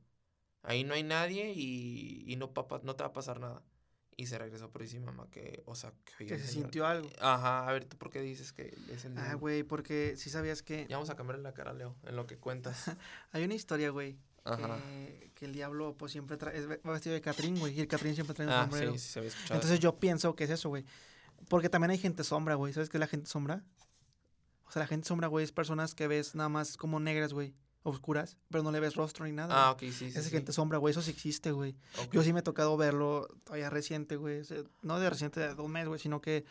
Ahí no hay nadie y, y no, papa, no te va a pasar nada. Y se regresó, dice mi mamá que, o sea, que Que se sintió algo. Ajá, a ver, ¿tú por qué dices que es el Ah, güey, porque si sabías que Ya vamos a cambiarle la cara, Leo, en lo que cuentas. hay una historia, güey, Ajá. que, que el diablo pues siempre trae, es, va vestido de Catrín, güey, y el Catrín siempre trae un Ah, sombrero. sí, sí, se había escuchado. Entonces eso. yo pienso que es eso, güey. Porque también hay gente sombra, güey. ¿Sabes qué es la gente sombra? O sea, la gente sombra, güey, es personas que ves nada más como negras, güey, oscuras, pero no le ves rostro ni nada. Ah, ok, sí, sí. Esa sí. gente sombra, güey, eso sí existe, güey. Ok. Yo sí me he tocado verlo todavía reciente, güey. o sea, no de reciente de dos meses, güey, sino que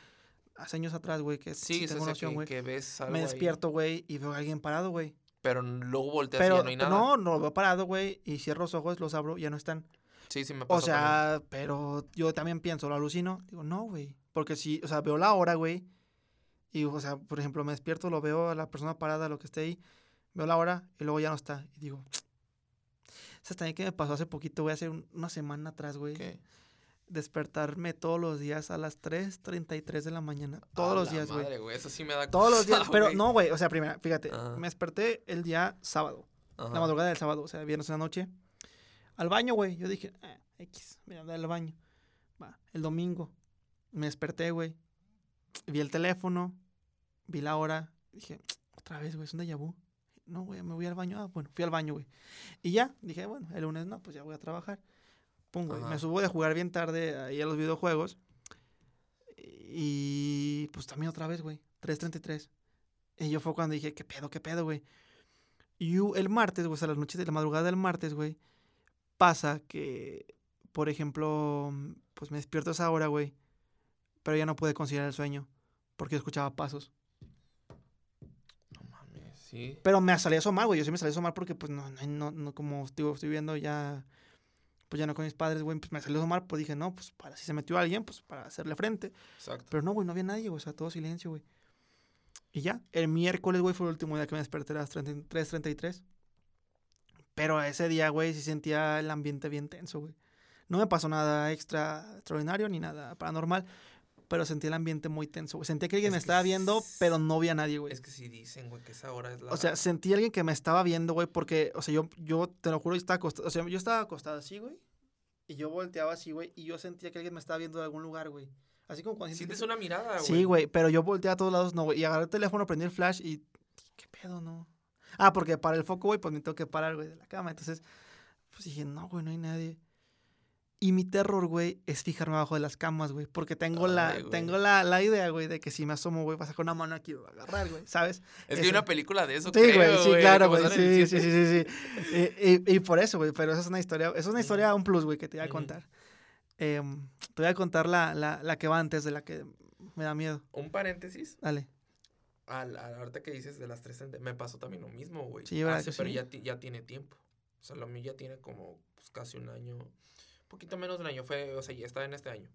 hace años atrás, güey, que sí, Sí, tengo noción, que, güey. que ves algo Me ahí, despierto, güey, y veo a alguien parado, güey. pero luego volteas y Pero ya no hay nada. no, no lo veo parado, güey, y cierro los ojos, los abro, y ya no están. Sí, sí me O pasó también. sea, pero yo también pienso, lo alucino. Digo, no, güey. Porque si, o sea, veo la hora, güey. Y, o sea, por ejemplo, me despierto, lo veo a la persona parada, lo que esté ahí. Veo la hora y luego ya no está. Y digo, ¿sabes también que me pasó hace poquito, güey? Hace un- una semana atrás, güey. ¿Qué? Despertarme todos los días a las 3.33 de la mañana. Todos A los la días, güey. madre, güey. Eso sí me da Todos los cosa, días. Pero no, güey. O sea, primero, fíjate. Ajá. Me desperté el día sábado. Ajá. La madrugada del sábado, o sea, viernes en la noche. Al baño, güey. Yo dije, ah, X, mira, al baño. Va, el domingo. Me desperté, güey. Vi el teléfono. Vi la hora. Dije, otra vez, güey, es un déjà vu. No, güey, me voy al baño. Ah, bueno, fui al baño, güey. Y ya, dije, bueno, el lunes no, pues ya voy a trabajar. Pum, güey. Me subo de jugar bien tarde ahí a los videojuegos. Y pues también otra vez, güey. 3.33. Y yo fue cuando dije, ¿qué pedo, qué pedo, güey? Y el martes, güey, o sea, las noches de la madrugada del martes, güey, pasa que, por ejemplo, pues me despierto a esa hora, güey, pero ya no pude conciliar el sueño porque escuchaba pasos. Sí. Pero me salí a asomar, güey, yo sí me salí a asomar porque, pues, no, no, no, como estoy, estoy viendo ya, pues ya no con mis padres, güey, pues me salí a asomar, pues dije, no, pues para si se metió alguien, pues para hacerle frente. Exacto. Pero no, güey, no había nadie, güey, o sea, todo silencio, güey. Y ya, el miércoles, güey, fue el último día que me desperté a las 3.33. Pero ese día, güey, sí sentía el ambiente bien tenso, güey. No me pasó nada extra extraordinario ni nada paranormal, pero sentí el ambiente muy tenso, güey. Sentía que alguien Es me que estaba viendo, pero no vi a nadie, güey. Es que sí dicen, güey, que esa hora es la... O sea, sentí a alguien que me estaba viendo, güey, porque, o sea, yo, yo te lo juro, yo estaba acostado, o sea, yo estaba acostado así, güey, y yo volteaba así, güey, y yo sentía que alguien me estaba viendo de algún lugar, güey. Así como cuando sientes Sientes que- una mirada, güey. Sí, güey, pero yo volteé a todos lados, no, güey. Y agarré el teléfono, prendí el flash y. ¿Qué pedo, no? Ah, porque para el foco, güey, pues me tengo que parar, güey, de la cama. Entonces, pues dije, no, güey, no hay nadie. Y mi terror, güey, es fijarme abajo de las camas, güey. Porque tengo, la, tengo la, la idea, güey, de que si me asomo, güey, va a sacar una mano aquí y va a agarrar, güey, ¿sabes? Es que hay Eso. una película de eso, Sí, güey, sí, claro, güey. Sí, sí, sí, sí, sí. Y, y- y por eso, güey, pero esa es una historia, esa es una historia, un plus, güey, que te voy a contar. Em, te voy a contar la, la, la que va antes de la que me da miedo. Un paréntesis. Dale. Al, al ahorita que dices de las tres, me pasó también lo mismo, güey. Sí, ¿verdad Hace- que pero sí? ya, ya tiene tiempo. O sea, lo mío ya tiene como pues, casi un año. Poquito menos de un año. Fue, o sea, ya está en este año.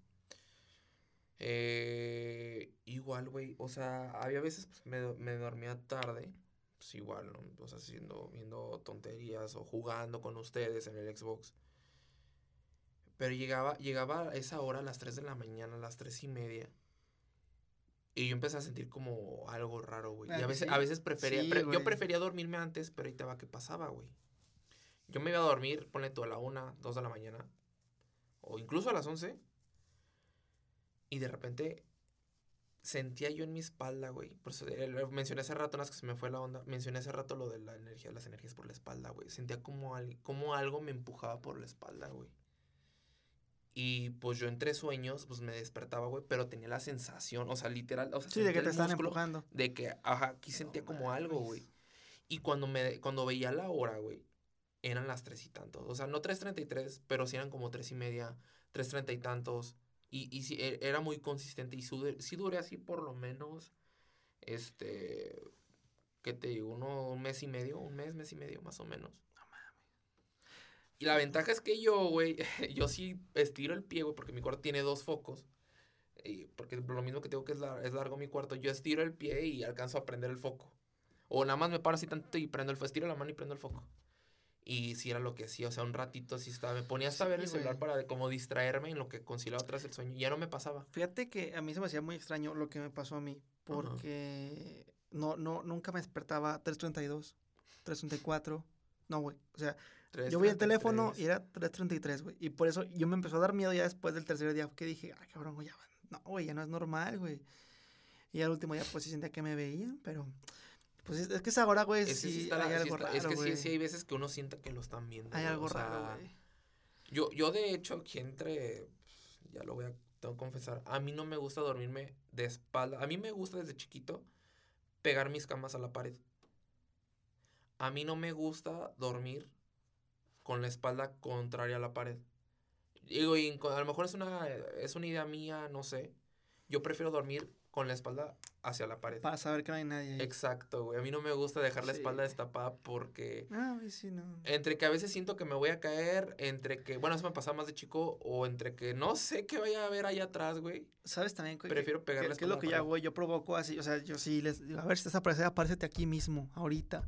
Eh, igual, güey. O sea, había veces pues, me, me dormía tarde. Pues igual, ¿no? O sea, haciendo, viendo tonterías o jugando con ustedes en el Xbox. Pero llegaba, llegaba a esa hora, a las 3 de la mañana, a las 3 y media. Y yo empecé a sentir como algo raro, güey. Ah, y a veces, sí. a veces prefería, Sí, pre- güey. yo prefería dormirme antes, pero ahí te va qué pasaba, güey. Yo me iba a dormir, ponle tú a la 1, 2 de la mañana. O incluso a las 11. Y de repente sentía yo en mi espalda, güey. Por eso eh, mencioné hace rato, unas que se me fue la onda. Mencioné hace rato lo de la energía, las energías por la espalda, güey. Sentía como, al- como algo me empujaba por la espalda, güey. Y pues yo entre sueños, pues me despertaba, güey, pero tenía la sensación, o sea, literal, o sea, Sí, de sentía que te están empujando. De que, ajá, aquí sentía como algo, güey. Y cuando me, cuando veía la hora, güey, eran las tres y tantos. O sea, no tres treinta y tres, pero sí eran como tres y media, tres treinta y tantos. Y, y sí, e- era muy consistente. Y su- sí duré así por lo menos, este, ¿qué te digo? Uno, un mes y medio, un mes, mes y medio, más o menos. Y la ventaja es que yo, güey, yo sí estiro el pie, güey, porque mi cuarto tiene dos focos. Y porque por lo mismo que tengo que es, lar- es largo mi cuarto, yo estiro el pie y alcanzo a prender el foco. O nada más me paro así tanto y prendo el foco, estiro la mano y prendo el foco. Y sí era lo que hacía, o sea, un ratito así estaba. Me ponía hasta a ver Sí, el celular para como distraerme en lo que conciliaba atrás el sueño. Y ya no me pasaba. Fíjate que a mí se me hacía muy extraño lo que me pasó a mí, porque no, no, nunca me despertaba 3.32, 3.34, no, güey, o sea, yo veía el teléfono y 3:33. era 3.33, güey, y por eso yo me empezó a dar miedo ya después del tercer día, que dije, ay, cabrón, güey, ya, no, güey, ya no es normal, güey, y al último día, pues sí sentía que me veían, pero, pues es, es que esa hora, güey, Es que sí, sí está hay la- sí algo está- raro, es que sí, güey, sí hay veces que uno siente que lo están viendo. hay güey, algo o raro, sea, güey. Yo, yo de hecho, aquí entre, pues, ya lo voy a, tengo que confesar, a mí no me gusta dormirme de espalda. A mí me gusta desde chiquito pegar mis camas a la pared. A mí no me gusta dormir con la espalda contraria a la pared. Digo, y a lo mejor es una, es una idea mía, no sé. Yo prefiero dormir con la espalda hacia la pared. Para saber que no hay nadie ahí. Exacto, güey. A mí no me gusta dejar la Sí. espalda destapada porque Ah, sí, no. entre que a veces siento que me voy a caer, entre que, bueno, eso me pasaba más de chico, o entre que no sé qué vaya a haber allá atrás, güey. ¿Sabes también? güey, Prefiero pegar ¿Qué, es lo que a yo la hago? güey? Yo provoco así, o sea, yo sí les digo, a ver si estás apareciendo, apárcete aquí mismo, ahorita.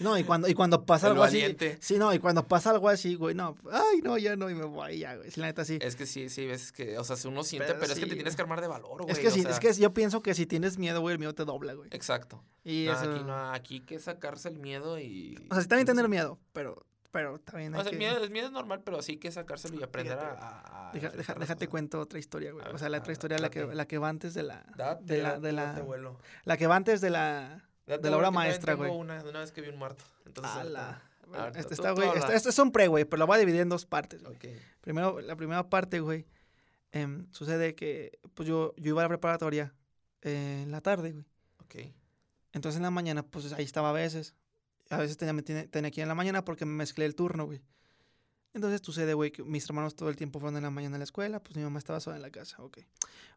No, y cuando, y cuando pasa El algo así. valiente. Sí, no, y cuando pasa algo así, güey, no, ay, no, ya no, y me voy, ya, güey. Sí, la neta sí. Es que sí, sí, ves que, o sea, si uno siente, Pero pero, es que te tienes que armar de valor, güey. es que o sí, sea, es que yo pienso que si tienes miedo, güey, el miedo te dobla, güey. Exacto. Y No, eso. aquí no, aquí hay que sacarse el miedo y... O sea, sí también tener miedo, pero, pero también hay O sea, el que- miedo, el miedo es normal, pero sí que sacárselo y aprender a... Fíjate, a- a Deja- deja- déjate cuento otra historia, güey. O sea, la otra historia, la que, la que va antes de la. Date, de la, de date la, vuelo. la que va antes de la. Date de la obra maestra, güey. Una, de una vez que vi un muerto. Entonces, Ala. Bueno, este está, güey. Este, este es un pre, güey, pero lo voy a dividir en dos partes. güey. Ok. Primero, la primera parte, güey. em, sucede que, pues yo, yo iba a la preparatoria eh, en la tarde, güey. Ok. Entonces en la mañana, pues ahí estaba a veces. A veces tenía, tenía que ir en la mañana porque me mezclé el turno, güey. Entonces sucede, güey, que mis hermanos todo el tiempo fueron en la mañana a la escuela, pues mi mamá estaba sola en la casa, ok.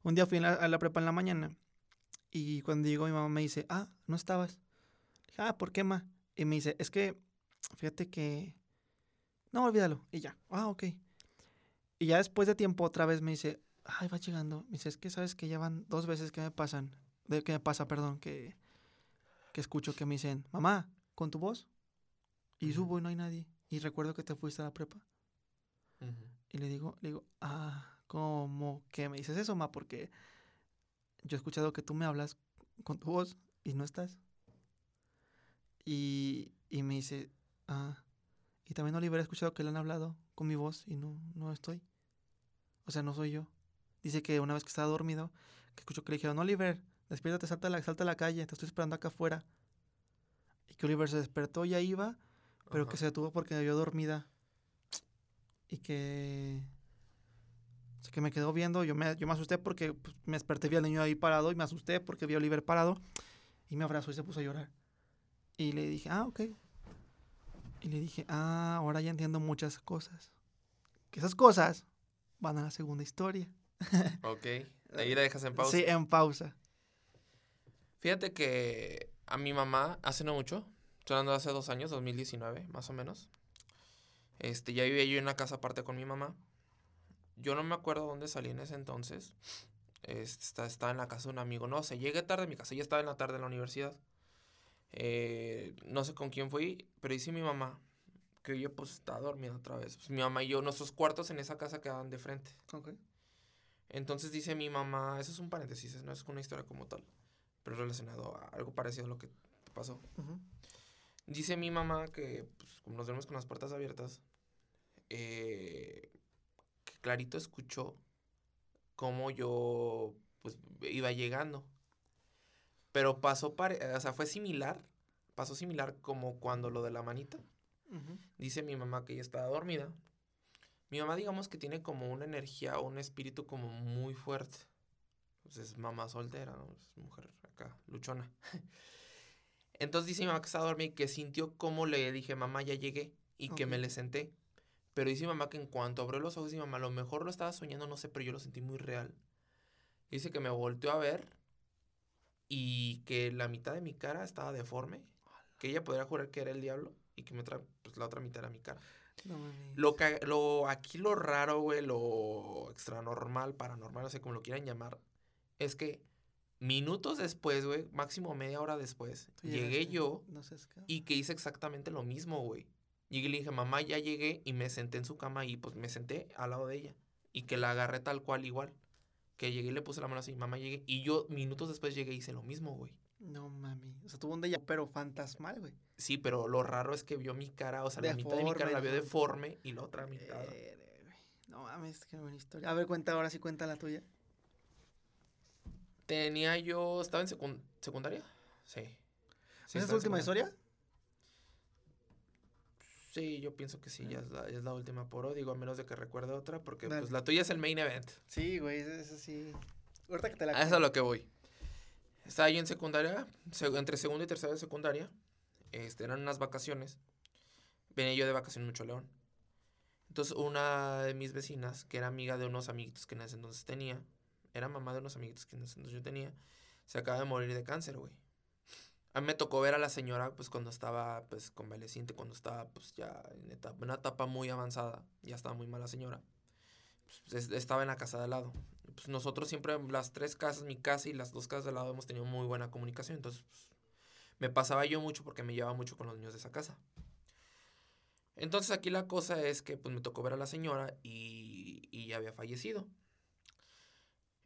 Un día fui a la, a la prepa en la mañana y cuando llegó mi mamá me dice, ah, no estabas. Dije, ah, ¿por qué, ma? Y me dice, es que, fíjate que... No, olvídalo. Y ya, ah, ok. Y ya después de tiempo otra vez me dice, ay, va llegando. Me dice, es que sabes que ya van dos veces que me pasan, de que me pasa, perdón, que, que escucho que me dicen, mamá, con tu voz. Y Ujú. subo y no hay nadie. Y recuerdo que te fuiste a la prepa. Ujú. Y le digo, le digo, ah, ¿cómo que me dices eso, ma? Porque yo he escuchado que tú me hablas con tu voz y no estás. Y, y me dice, ah, y también Oliver ha escuchado que le han hablado con mi voz y no, no estoy. O sea, no soy yo. Dice que una vez que estaba dormido, que escuchó que le dijeron, Oliver, despiértate, salta a la, salta a la calle, te estoy esperando acá afuera. Y que Oliver se despertó, ya iba, pero que Ajá. se detuvo porque me vio dormida. Y que. Sea, que me quedó viendo. Yo me, yo me asusté porque pues, me desperté, vi al niño ahí parado y me asusté porque vi a Oliver parado. Y me abrazó y se puso a llorar. Y le dije, ah, ok. Y le dije, ah, ahora ya entiendo muchas cosas. Que esas cosas van a la segunda historia. Ok. Ahí la dejas en pausa. Sí, en pausa. Fíjate que a mi mamá, hace no mucho, de hace dos años, 2019, más o menos. Este, ya vivía yo en una casa aparte con mi mamá. Yo no me acuerdo dónde salí en ese entonces. Está- estaba en la casa de un amigo. No sé, llegué tarde a mi casa. Ya estaba en la tarde en la universidad. Eh, no sé con quién fui, pero dice mi mamá que yo pues estaba dormido otra vez. Pues, mi mamá y yo, nuestros cuartos en esa casa quedaban de frente. Ok. Entonces dice mi mamá, eso es un paréntesis, no es una historia como tal, pero relacionado a algo parecido a lo que pasó. Dice mi mamá que, pues, como nos vemos con las puertas abiertas, eh, clarito escuchó cómo yo, pues, iba llegando. Pero pasó, pare- o sea, fue similar. Pasó similar como cuando lo de la manita. Dice mi mamá que ella estaba dormida. Mi mamá, digamos que tiene como una energía o un espíritu como muy fuerte. Pues es mamá soltera, ¿no? Es mujer acá, luchona. Entonces dice mi mamá que estaba dormida y que sintió como le dije, mamá, ya llegué. Y que me le senté. Pero dice mi mamá que en cuanto abrió los ojos, dice mamá, a lo mejor lo estaba soñando, no sé, pero yo lo sentí muy real. Dice que me volteó a ver y que la mitad de mi cara estaba deforme. Que ella podría jurar que era el diablo y que otra, pues, la otra mitad era mi cara. No mames. Lo, ca- lo aquí lo raro, güey, lo extranormal, paranormal, no sé cómo lo quieran llamar, es que minutos después, güey, máximo media hora después, llegué yo No y que hice exactamente lo mismo, güey. Llegué y le dije, mamá, ya llegué y me senté en su cama y pues me senté al lado de ella y que la agarré tal cual igual. Que llegué y le puse la mano así, mamá, llegué. Y yo minutos después llegué y hice lo mismo, güey. No mami. O sea, tuvo un déjà pero fantasmal, güey. Sí, pero lo raro es que vio mi cara, o sea, la mitad de mi cara la vio deforme y la otra mitad. Güey. No mames, qué buena historia. A ver, cuenta ahora sí cuenta la tuya. Tenía yo. ¿Estaba en secun- secundaria? Sí. Sí, ¿Esa es tu última historia? Sí, yo pienso que sí, ya es la, es la última por hoy. Digo, a menos de que recuerde otra, porque pues la tuya es el main event. Sí, güey, esa sí. Ahorita que te la A eso es a lo que voy. Estaba yo en secundaria, se- entre segundo y tercero de secundaria. Este, eran unas vacaciones. Venía yo de vacaciones mucho León. Entonces, una de mis vecinas, que era amiga de unos amiguitos que en ese entonces tenía, era mamá de unos amiguitos que en ese entonces yo tenía, se acaba de morir de cáncer, güey. A mí me tocó ver a la señora, pues, cuando estaba, pues, convaleciente, cuando estaba, pues, ya en una etapa muy avanzada. Ya estaba muy mala señora. Pues, es- estaba en la casa de al lado. Pues, nosotros siempre, las tres casas, mi casa y las dos casas de al lado, hemos tenido muy buena comunicación. Entonces, pues, me pasaba yo mucho porque me llevaba mucho con los niños de esa casa. Entonces, aquí la cosa es que, pues, me tocó ver a la señora y, y ya había fallecido.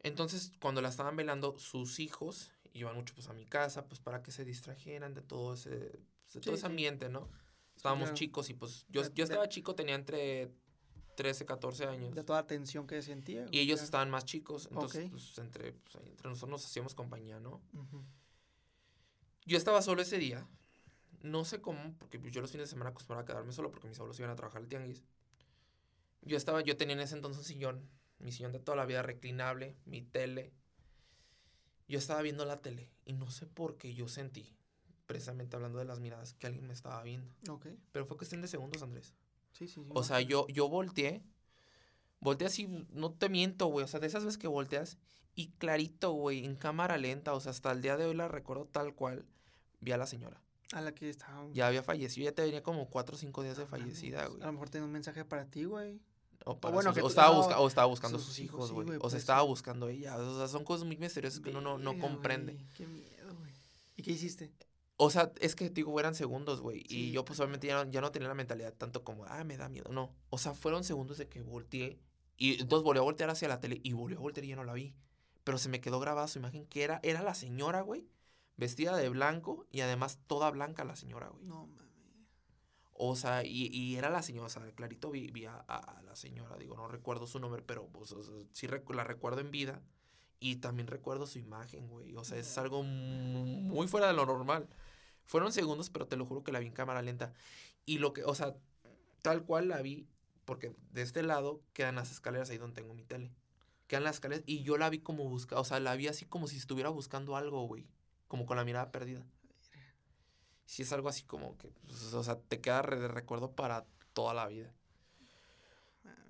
Entonces, cuando la estaban velando, sus hijos iban mucho pues a mi casa, pues para que se distrajeran de todo ese, pues, de Sí, todo ese ambiente, ¿no? Estábamos claro. chicos y pues yo, yo de- estaba chico, tenía entre 13, 14 años. De toda la tensión que sentía. Y ellos claro. estaban más chicos, entonces pues, entre, pues, entre nosotros nos hacíamos compañía, ¿no? Yo estaba solo ese día, no sé cómo, porque pues, yo los fines de semana acostumbraba a quedarme solo porque mis abuelos iban a trabajar al tianguis. Yo estaba, yo tenía en ese entonces un sillón, mi sillón de toda la vida reclinable, mi tele. Yo estaba viendo la tele y no sé por qué yo sentí, precisamente hablando de las miradas, que alguien me estaba viendo. Ok. Pero fue cuestión de segundos, Andrés. Sí, sí, sí. O sea, yo, yo volteé. Volteé así, no te miento, güey. O sea, de esas veces que volteas y clarito, güey, en cámara lenta. O sea, hasta el día de hoy la recuerdo tal cual. Vi a la señora. A la que estaba. Ya había fallecido, ya tenía como cuatro o cinco días de fallecida, güey. A lo mejor tenía un mensaje para ti, güey. O, para bueno, sus- que o tú- estaba, no, busca- o estaba buscando a sus sus hijos, sí, güey. o se estaba ser. buscando ella. O sea, son cosas muy misteriosas que uno no, no comprende. güey, Qué miedo, güey. ¿Y qué hiciste? O sea, es que, digo, eran segundos, güey. Sí, y yo, pues, obviamente ya no, ya no tenía la mentalidad tanto como, ah, me da miedo. No. O sea, fueron segundos de que volteé. Y entonces volví a voltear hacia la tele y volví a voltear y ya no la vi. Pero se me quedó grabada su imagen que era, era la señora, güey. Vestida de blanco y además toda blanca la señora, güey. No mames. O sea, y, y era la señora, o sea, clarito vi, vi a, la señora, digo, no recuerdo su nombre, pero pues, o sea, sí recu- la recuerdo en vida. Y también recuerdo su imagen, güey. O sea, es algo mu- muy fuera de lo normal. Fueron segundos, pero te lo juro que la vi en cámara lenta. Y lo que, o sea, tal cual la vi, porque de este lado quedan las escaleras ahí donde tengo mi tele. Quedan las escaleras y yo la vi como busca, o sea, la vi así como si estuviera buscando algo, güey. Como con la mirada perdida. Sí es algo así como que, pues, o sea, te queda de recuerdo para toda la vida.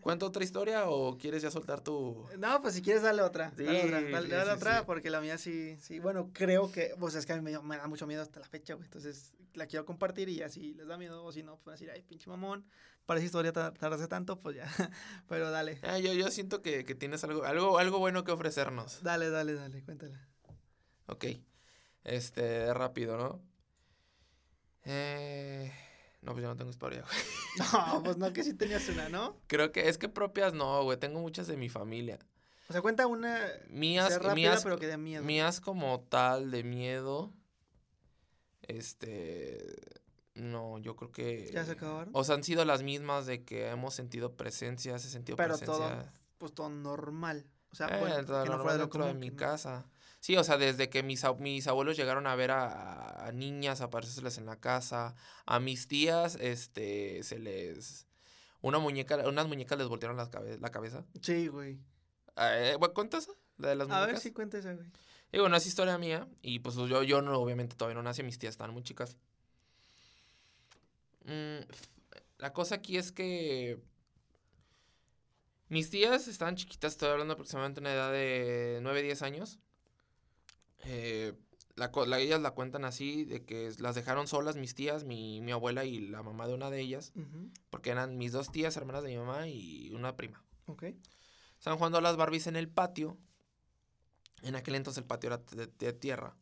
¿Cuento otra historia o quieres ya soltar tu...? No, pues si quieres dale otra. dale otra, Sí, dale, sí, dale sí, otra sí. porque la mía sí, sí. Bueno, creo que, pues es que a mí me, me da mucho miedo hasta la fecha, güey. Entonces la quiero compartir y ya si les da miedo o si no, pues van a decir, ay, pinche mamón, para esa historia ta- tardaste tanto, pues ya. Pero dale, Ah, yo, yo siento que, que tienes algo, algo, algo bueno que ofrecernos. dale, dale, dale, cuéntala. Ok. Este, rápido, ¿no? Eh... No, pues yo no tengo historia, güey. No, pues no, que sí tenías una, ¿no? Creo que es que propias no, güey. Tengo muchas de mi familia. O sea, cuenta una Mías, rápida, mías, pero que dé miedo. mías como tal de miedo. Este... No, yo creo que... ¿Ya se acabaron? O sea, han sido las mismas de que hemos sentido presencias, he sentido Pero presencia. todo, pues todo normal. O sea, Eh, bueno, todo que no fuera de lo dentro de mi no- casa. Sí, o sea, desde que mis, ab- mis abuelos llegaron a ver a, a niñas aparecérseles en la casa, a mis tías, este, se les... Una muñeca, unas muñecas les voltearon las cabe- la cabeza. Sí, güey. Eh, bueno, ¿Cuenta esa? La de las A muñecas. ver si cuenta esa, güey. Y bueno, es historia mía. Y pues yo, yo no, obviamente todavía no nací, mis tías estaban muy chicas. Mm, la cosa aquí es que mis tías estaban chiquitas, estoy hablando aproximadamente de una edad de 9, 10 años. Eh, la, co- la- ellas la cuentan así, de que las dejaron solas mis tías, mi, mi abuela y la mamá de una de ellas, porque eran mis dos tías, hermanas de mi mamá y una prima. Ok. Estaban jugando a las Barbies en el patio. En aquel entonces el patio era de- de tierra.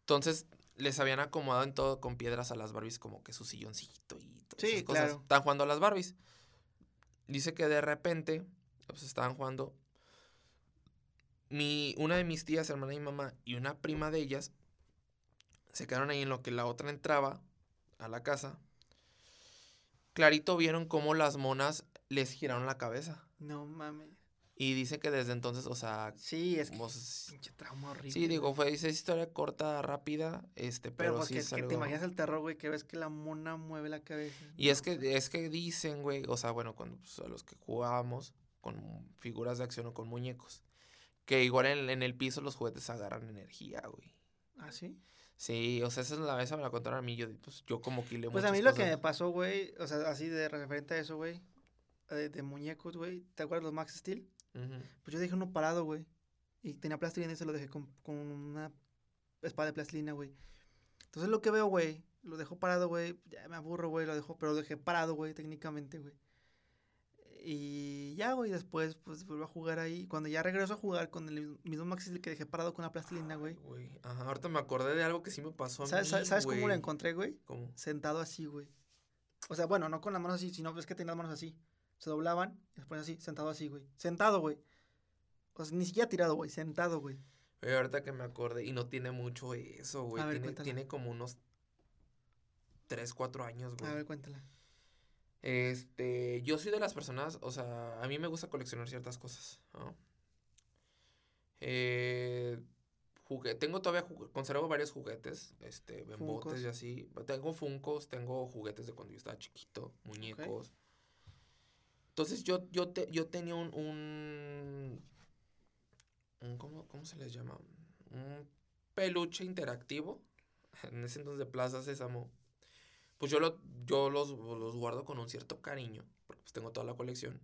Entonces les habían acomodado en todo con piedras a las Barbies, como que su silloncito y todas Sí, esas cosas. claro. Estaban jugando a las Barbies. Dice que de repente, pues estaban jugando. Mi, una de mis tías, hermana de mi mamá, y una prima de ellas se quedaron ahí en lo que la otra entraba a la casa. Clarito vieron cómo las monas les giraron la cabeza. No mames. Y dicen que desde entonces, o sea, Sí, es que pinche trauma horrible. Sí, digo, fue esa historia corta, rápida, este, Pero, pero, pues sí que, es que te imaginas el terror, güey, que ves que la mona mueve la cabeza. Y es que, es que dicen, güey, o sea, bueno, cuando pues, a los que jugábamos con figuras de acción o con muñecos, que igual en, en el piso los juguetes agarran energía, güey. ¿Ah, sí? Sí, o sea, esa es la vez me la contaron a mí, yo, pues, yo como que le Pues a mí lo que me pasó, güey, o sea, así de referente a eso, güey, eh, de muñecos, güey, ¿te acuerdas los Max Steel? Pues yo dejé uno parado, güey, y tenía plastilina y se lo dejé con, con una espada de plastilina, güey. Entonces lo que veo, güey, lo dejo parado, güey, ya me aburro, güey, lo dejo, pero lo dejé parado, güey, técnicamente, güey. Y ya, güey, después, pues, vuelvo a jugar ahí. Cuando ya regreso a jugar con el mismo Max Steel que dejé parado con la plastilina, güey. Güey, ajá, ahorita me acordé de algo que sí me pasó a ¿Sabes, mí, sabes- cómo lo güey. encontré, güey? ¿Cómo? sentado así, güey. O sea, bueno, no con las manos así, sino es que tenía las manos así. Se doblaban y ponían así, sentado así, güey. Sentado, güey. O sea, ni siquiera tirado, güey. Sentado, güey. Oye, ahorita que me acordé, y no tiene mucho eso, güey, ver, tiene, cuéntala. tiene como unos 3, 4 años, güey. A ver, cuéntala. Este, yo soy de las personas, o sea, a mí me gusta coleccionar ciertas cosas, ¿no? Eh, tengo todavía, jugu- conservo varios juguetes, este, en botes y así. Tengo funcos, tengo juguetes de cuando yo estaba chiquito, muñecos. Entonces yo, yo, te, yo tenía un, un, un ¿cómo, ¿cómo se les llama? Un peluche interactivo, en ese entonces de Plaza Sésamo. Pues yo, lo, yo los, los guardo con un cierto cariño, porque pues tengo toda la colección.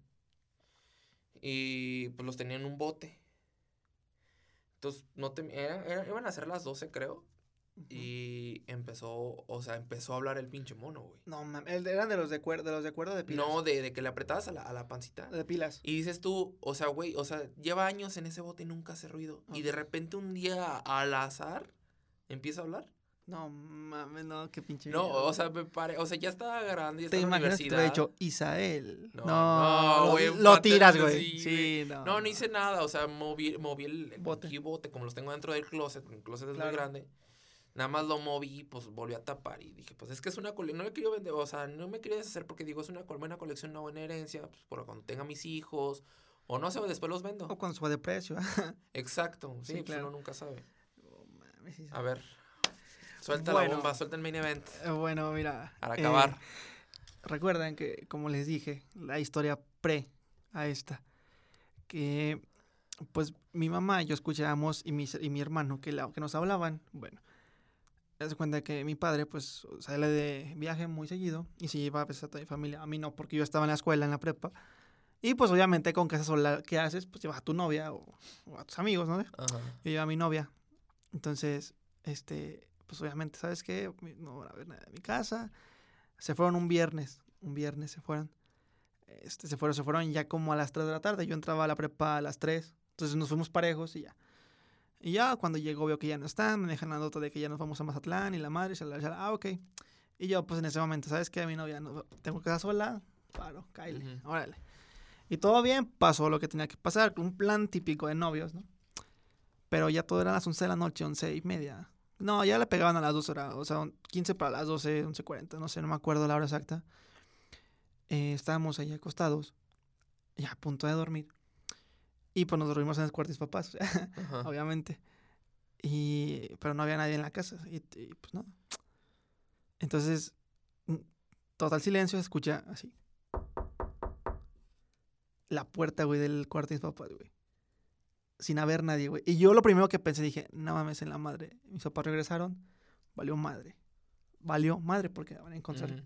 Y pues los tenía en un bote. Entonces, no te, era- era- iban a ser las 12, creo. Y empezó, o sea, empezó a hablar el pinche mono, güey. No, mames. el- Eran de los de cuerda, de los de cuerda de pilas. No, de, de que le apretabas a la, a la pancita. De pilas. Y dices tú, o sea, güey, o sea, lleva años en ese bote y nunca hace ruido. Y de repente un día al azar empieza a hablar. No, mames, no, qué pinche. No, miedo, o sea, me pare, o sea, ya estaba grande, ya Te estaba en la imaginas que te universidad. hubiera dicho Isael. No, No, no, güey, lo, tiras, güey. sí, Sí, no. No, no hice nada, o sea, moví, moví el Bote. bote. bote, como los tengo dentro del closet, el closet es Claro. muy grande. Nada más lo moví, pues volví a tapar y dije, pues es que es una colección, no me quería vender, o sea, no me quería deshacer porque digo, es una buena colección, una buena herencia, pues para cuando tenga mis hijos, o no sé, después los vendo. O cuando sube de precio. Exacto, sí, Sí, pues claro. uno nunca sabe. No mames. A ver, suelta Bueno. la bomba, suelta el main event, Eh, Bueno, mira. para eh, acabar. Recuerden que, como les dije, la historia pre a esta, que pues mi mamá y yo escuchábamos y mi, y mi hermano que, la, que nos hablaban, bueno, se cuenta que mi padre pues sale de viaje muy seguido y se lleva a veces a toda mi familia, a mí no, porque yo estaba en la escuela, en la prepa, y pues obviamente con casa sola que haces, pues llevas a tu novia o, o a tus amigos, ¿no? Ajá. Yo llevo a mi novia. Entonces, este, pues obviamente, ¿sabes qué? No van a ver nada de mi casa. Se fueron un viernes. Un viernes se fueron. Este, se fueron, se fueron ya como a las 3 de la tarde. Yo entraba a la prepa a las 3. Entonces nos fuimos parejos y ya. Y ya cuando llegó veo que ya no están. Me dejan la nota de que ya nos vamos a Mazatlán y la madre. shalala, Ah, ok. Y yo, pues en ese momento, ¿sabes qué? Mi novia, no, tengo casa sola. Paro, cállate. Ujú. Órale. Y todo bien, pasó lo que tenía que pasar. Un plan típico de novios, ¿no? Pero ya todo era a las 11 de la noche, 11 y media. No, ya le pegaban a las 12 horas, o sea, 15 para las 12, 11.40, no sé, no me acuerdo la hora exacta. Eh, estábamos ahí acostados, ya a punto de dormir. Y pues nos dormimos en el cuarto de mis papás, obviamente. Y, pero no había nadie en la casa. Y, y, pues no. Entonces, mm, total silencio, se escucha así. La puerta, güey, del cuarto de mis papás, güey. Sin haber nadie, güey. Y yo lo primero que pensé, dije, no mames, en la madre. Mis papás regresaron, valió madre. Valió madre porque van a encontrar.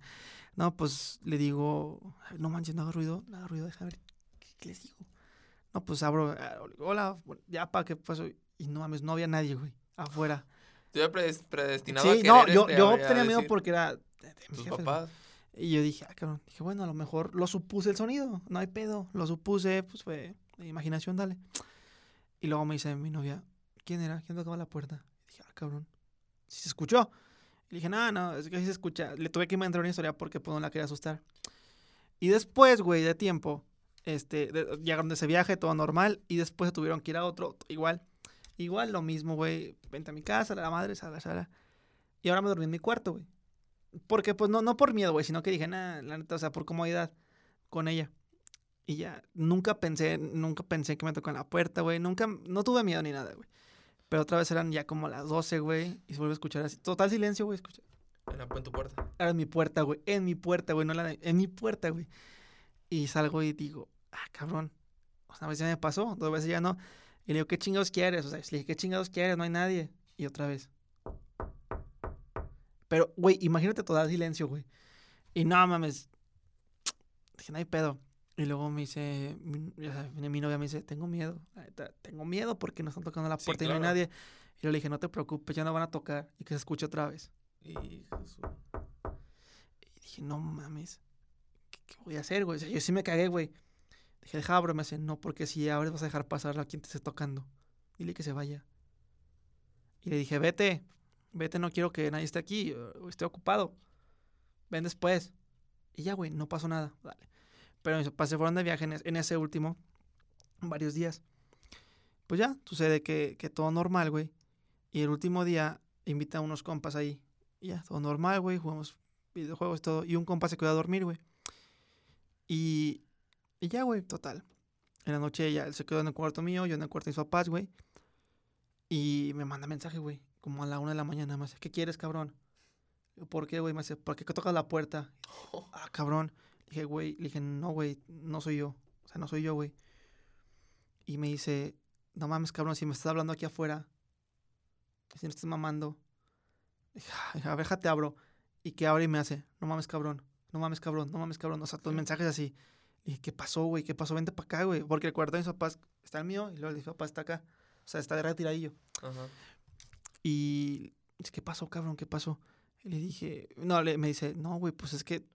No, pues le digo, no manches, no haga ruido, no haga ruido, déjame ver, ¿qué, qué les digo? No, pues abro, hola, ya, pa, ¿qué pasó? Y no mames, no había nadie, güey, afuera. Yo ya predes- predestinado a Sí, querer, no, yo, este, yo a- a tenía miedo porque era de, de mis Tus jefes, güey. papás. Y yo dije, ah, cabrón, dije, bueno, a lo mejor lo supuse el sonido, no hay pedo, lo supuse, pues fue de imaginación, dale. Y luego me dice mi novia, ¿quién era? ¿Quién tocaba la puerta? Y dije, ah, cabrón, si se escuchó. Y dije, no, no, es que sí se escucha. Le tuve que inventar una historia porque pues no la quería asustar. Y después, güey, de tiempo, este, de- llegaron de ese viaje, todo normal, y después tuvieron que ir a otro, igual. Igual, lo mismo, güey, vente a mi casa, la madre, sala, sala. Y ahora me dormí en mi cuarto, güey. Porque, pues, no, no por miedo, güey, sino que dije, nada, la neta, o sea, por comodidad con ella. Y ya, nunca pensé, nunca pensé que me tocó en la puerta, güey. Nunca, no tuve miedo ni nada, güey. Pero otra vez eran ya como las 12, güey. Y se vuelve a escuchar así. Total silencio, güey. Escucha. En, la, en tu puerta. Era en mi puerta, güey. En mi puerta, güey. No la de- En mi puerta, güey. Y salgo y digo, ah, cabrón. O sea, una vez ya me pasó, dos veces ya no. Y le digo, ¿qué chingados quieres? O sea, le dije, ¿qué chingados quieres? No hay nadie. Y otra vez. Pero, güey, imagínate total silencio, güey. Y no mames. Dije, no hay pedo. Y luego me dice, mi, novia me dice, tengo miedo. tengo miedo porque no están tocando la Sí, puerta y no hay nadie. Y yo le dije, no te preocupes, ya no van a tocar. Y que se escuche otra vez. Y Jesús. Y dije, no mames, ¿qué, qué voy a hacer, güey? O sea, yo sí me cagué, güey. Dije, deja abro, me dice, no, porque si abres vas a dejar pasar a quien te esté tocando. Dile que se vaya. Y le dije, vete, vete, no quiero que nadie esté aquí, eh, estoy ocupado. Ven después. Y ya, güey, no pasó nada. Dale. Pero mis papás se fueron de viaje en, en ese último, varios días. Pues ya, sucede que, que todo normal, güey. Y el último día invita a unos compas ahí. Y ya, todo normal, güey, jugamos videojuegos y todo. Y un compa se quedó a dormir, güey. Y, y ya, güey, total. En la noche ya él se quedó en el cuarto mío, yo en el cuarto de mis papás, güey. Y me manda mensaje, güey, como a la una de la mañana. Me dice, ¿qué quieres, cabrón? Yo, ¿Por qué, güey? Me dice, ¿por qué tocas la puerta? Ah, cabrón. Dije, güey, le dije, no, güey, no soy yo. O sea, no soy yo, güey. Y me dice, no mames, cabrón, si me estás hablando aquí afuera, si no estás mamando. Dije, "Ay, a ver, déjate abro. Y que abre y me hace, no mames, cabrón, no mames, cabrón, no mames, cabrón. O sea, todos Sí. mensajes así. Y dije, ¿qué pasó, güey? ¿Qué pasó? Vente para acá, güey. Porque el cuarto de mis papás está el mío y luego el de mis papás está acá. O sea, está de retiradillo. Ajá. Y dice, ¿qué pasó, cabrón? ¿Qué pasó? Y le dije, no, le, me dice, no, güey, pues es que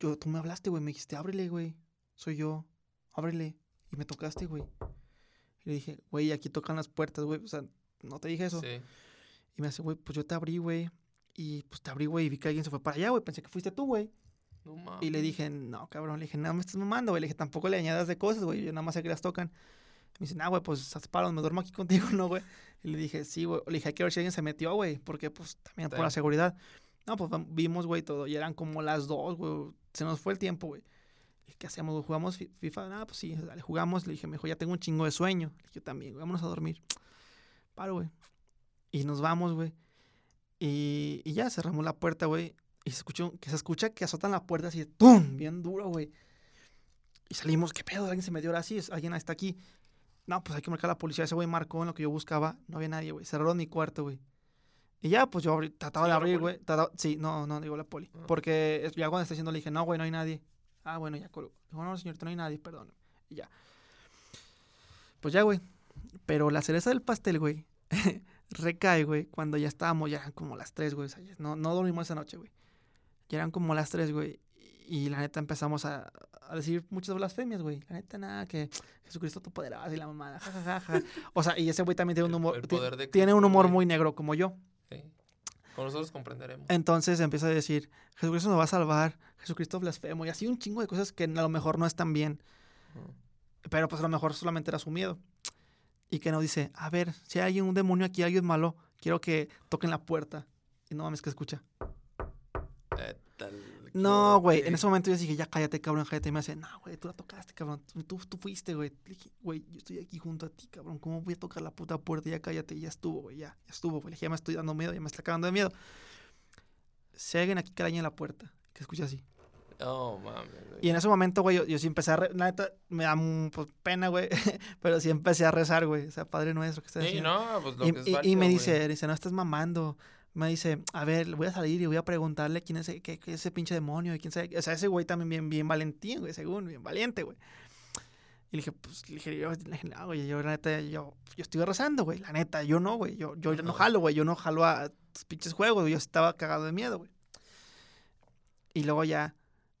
yo, tú me hablaste, güey, me dijiste, ábrele, güey, soy yo, ábrele. Y me tocaste, güey. Y le dije, güey, aquí tocan las puertas, güey, o sea, no te dije eso. Sí. Y me dice, güey, pues yo te abrí, güey. Y pues te abrí, güey, y vi que alguien se fue para allá, güey, pensé que fuiste tú, güey. No mames. Y le dije, no, cabrón, le dije, no me estás mamando, güey. Le dije, tampoco le añadas de cosas, güey, yo nada más sé que las tocan. Me dice, nah, güey, pues haz paro, me duermo aquí contigo, ¿no, güey? Y le dije, sí, güey. Le dije, hay que ver si alguien se metió, güey, porque pues también por la Sí. seguridad. No, pues vimos, güey, todo. Y eran como las dos, güey. Se nos fue el tiempo, güey. ¿qué hacemos? ¿Jugamos fi- FIFA? Ah, pues sí, dale, jugamos. Le dije, me dijo, ya tengo un chingo de sueño. Le dije, yo también, güey, vámonos a dormir. Paro, güey. Y nos vamos, güey. Y, ya cerramos la puerta, güey. Y se escuchó, que se escucha que azotan la puerta así, ¡tum! Bien duro, güey. Y salimos, ¿qué pedo? Alguien se metió ahora sí, es- alguien está aquí. No, pues hay que marcar a la policía. Ese güey marcó en lo que yo buscaba. No había nadie, güey. Cerraron mi cuarto, güey. Y ya, pues yo abrí- trataba de ¿Llegó la abrir, güey. Sí, no, no, digo la poli. Ah. Porque ya cuando está diciendo le dije, no, güey, no hay nadie. Ah, bueno, ya colgó. Dijo, no, señorita, no hay nadie, perdón. Y ya. Pues ya, güey. Pero la cereza del pastel, güey, recae, güey, cuando ya estábamos, ya eran como las 3, güey. o sea, no, no dormimos esa noche, güey. Ya eran como las 3, güey. Y la neta empezamos a, a decir muchas blasfemias, güey. La neta, nada, que Jesucristo tu poderoso y la mamada, jajajaja. O sea, y ese güey también tiene un humor, tiene un humor muy negro como yo. Sí. Con nosotros comprenderemos. Entonces empieza a decir, Jesucristo nos va a salvar, Jesucristo blasfemo, y así un chingo de cosas que a lo mejor no están bien. Pero pues a lo mejor solamente era su miedo. Y que nos dice, a ver, si hay un demonio aquí, alguien malo, quiero que toquen la puerta. Y no mames que escucha. No, güey. En equivoqué". ese momento yo dije, ya cállate, cabrón, cállate. Y me dice, no, güey, tú la tocaste, cabrón. Tú, tú, fuiste, güey. Le dije, güey, yo estoy aquí junto a ti, cabrón. ¿Cómo voy a tocar la puta puerta? Ya cállate, ya estuvo, güey. Ya, ya estuvo, güey. Le dije, ya me estoy dando miedo, ya me está cagando de miedo. Si alguien aquí que araña en la puerta, que escucha así. Mames, güey. Y en ese momento, güey, yo, yo sí empecé a... re- La neta, me da pues, pena, güey. pero sí empecé a rezar, güey. O sea, Padre Nuestro, que estás Sí, no, pues lo y, que es y- y me dice, dice, no estás mamando. Me dice, a ver, voy a salir y voy a preguntarle quién es ese, qué, qué es ese pinche demonio y quién sabe. qué". O sea, ese güey también bien, bien valentín, güey, según, bien valiente, güey. Y le dije, pues, le dije, yo, no, güey, yo, la neta, yo, yo estoy rezando, güey, la neta, yo no, güey, yo, yo no Ajá. jalo, güey, yo no jalo a tus pinches juegos, güey, yo estaba cagado de miedo, güey. Y luego ya,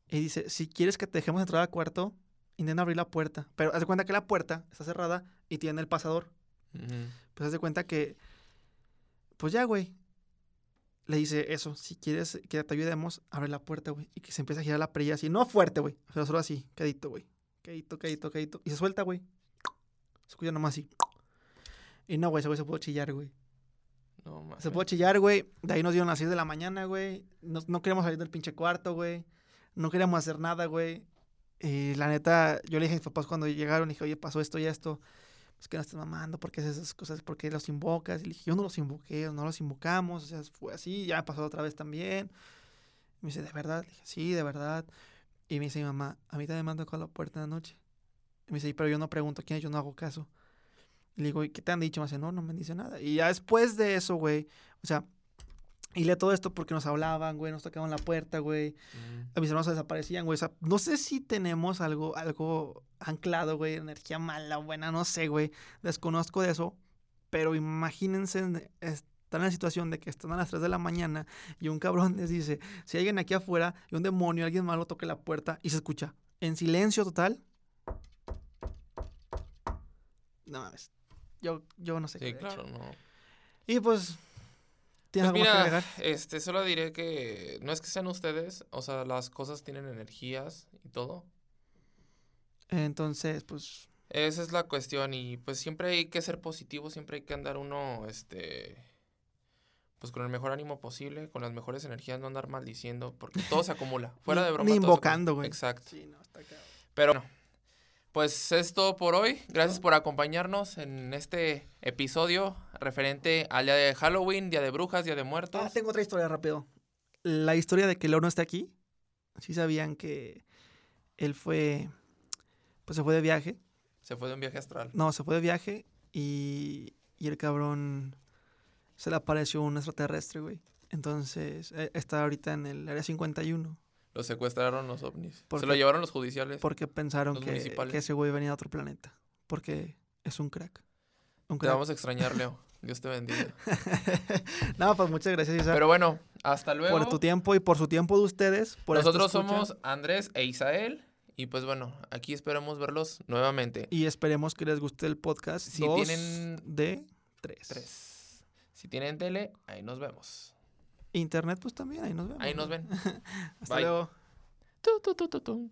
y dice, si quieres que te dejemos entrar al cuarto, intenta abrir la puerta. Pero haz de cuenta que la puerta está cerrada y tiene el pasador. Pues haz de cuenta que, pues ya, güey. Le dice eso, si quieres que te ayudemos, abre la puerta, güey. Y que se empieza a girar la perilla así, no fuerte, güey, pero solo así, quedito, güey. Quedito, quedito, quedito. Y se suelta, güey. Se escucha nomás así. Y no, güey, ese güey se pudo chillar, güey. No, mames. Se pudo chillar, güey. De ahí nos dieron las 6 de la mañana, güey. No, no queríamos salir del pinche cuarto, güey. No queríamos hacer nada, güey. Y la neta, yo le dije a mis papás cuando llegaron, dije, oye, pasó esto y esto. Pues que no estás mamando, ¿por qué haces esas cosas? ¿Por qué los invocas? Y le dije, yo no los invoqué, no los invocamos. O sea, fue así, ya pasó otra vez también. Y me dice, ¿de verdad? Le dije, sí, de verdad. Y me dice mi mamá, a mí también me han tocado la puerta en la noche. Y me dice, pero yo no pregunto quién es, yo no hago caso. Y le digo, ¿y qué te han dicho? Me dice, no, no me dice nada. Y ya después de eso, güey, o sea, y le todo esto porque nos hablaban, güey, nos tocaban la puerta, güey. Ujú. A mis hermanos se desaparecían, güey. O sea, no sé si tenemos algo, algo anclado, güey, energía mala, buena, no sé, güey. Desconozco de eso. Pero imagínense en- estar en la situación de que están a las 3 de la mañana y un cabrón les dice, si hay alguien aquí afuera y un demonio, alguien malo toque la puerta y se escucha en silencio total. No mames. Yo, yo no sé qué Sí, hecho. claro, no. Y pues, ¿tienes Pues algo más que mira, agregar? este, solo diré que no es que sean ustedes, o sea, las cosas tienen energías y todo. Entonces, pues, Esa es la cuestión y pues siempre hay que ser positivo, siempre hay que andar uno, este, pues con el mejor ánimo posible, con las mejores energías, no andar maldiciendo, porque todo se acumula. Fuera de broma. ni invocando, güey. Exacto. sí, no, está cabrón. Pero bueno, pues es todo por hoy. Gracias por acompañarnos en este episodio referente al día de Halloween, Día de Brujas, Día de Muertos. Ah, tengo otra historia rápido. La historia de que Leo no está aquí. Sí sabían que él fue, pues se fue de viaje. Se fue de un viaje astral. No, se fue de viaje y, y el cabrón se le apareció un extraterrestre, güey. Entonces, eh, está ahorita en el área 51 Lo secuestraron los ovnis. ¿Por Se lo llevaron los judiciales. porque pensaron que, que ese güey venía de otro planeta. Porque es un crack. Un Te vamos a extrañar, Leo. Dios te bendiga. no, pues muchas gracias, Isaac, Pero bueno, hasta luego. por tu tiempo y por su tiempo de ustedes. Por Nosotros somos Andrés e Isael. Y pues bueno, aquí esperamos verlos nuevamente. Y esperemos que les guste el podcast. Si dos tienen- de tres. Tres. Si tienen tele, ahí nos vemos. Internet, pues también, ahí nos vemos. Ahí nos ven. Hasta Bye. luego. Tu, tu, tu, tu, tu.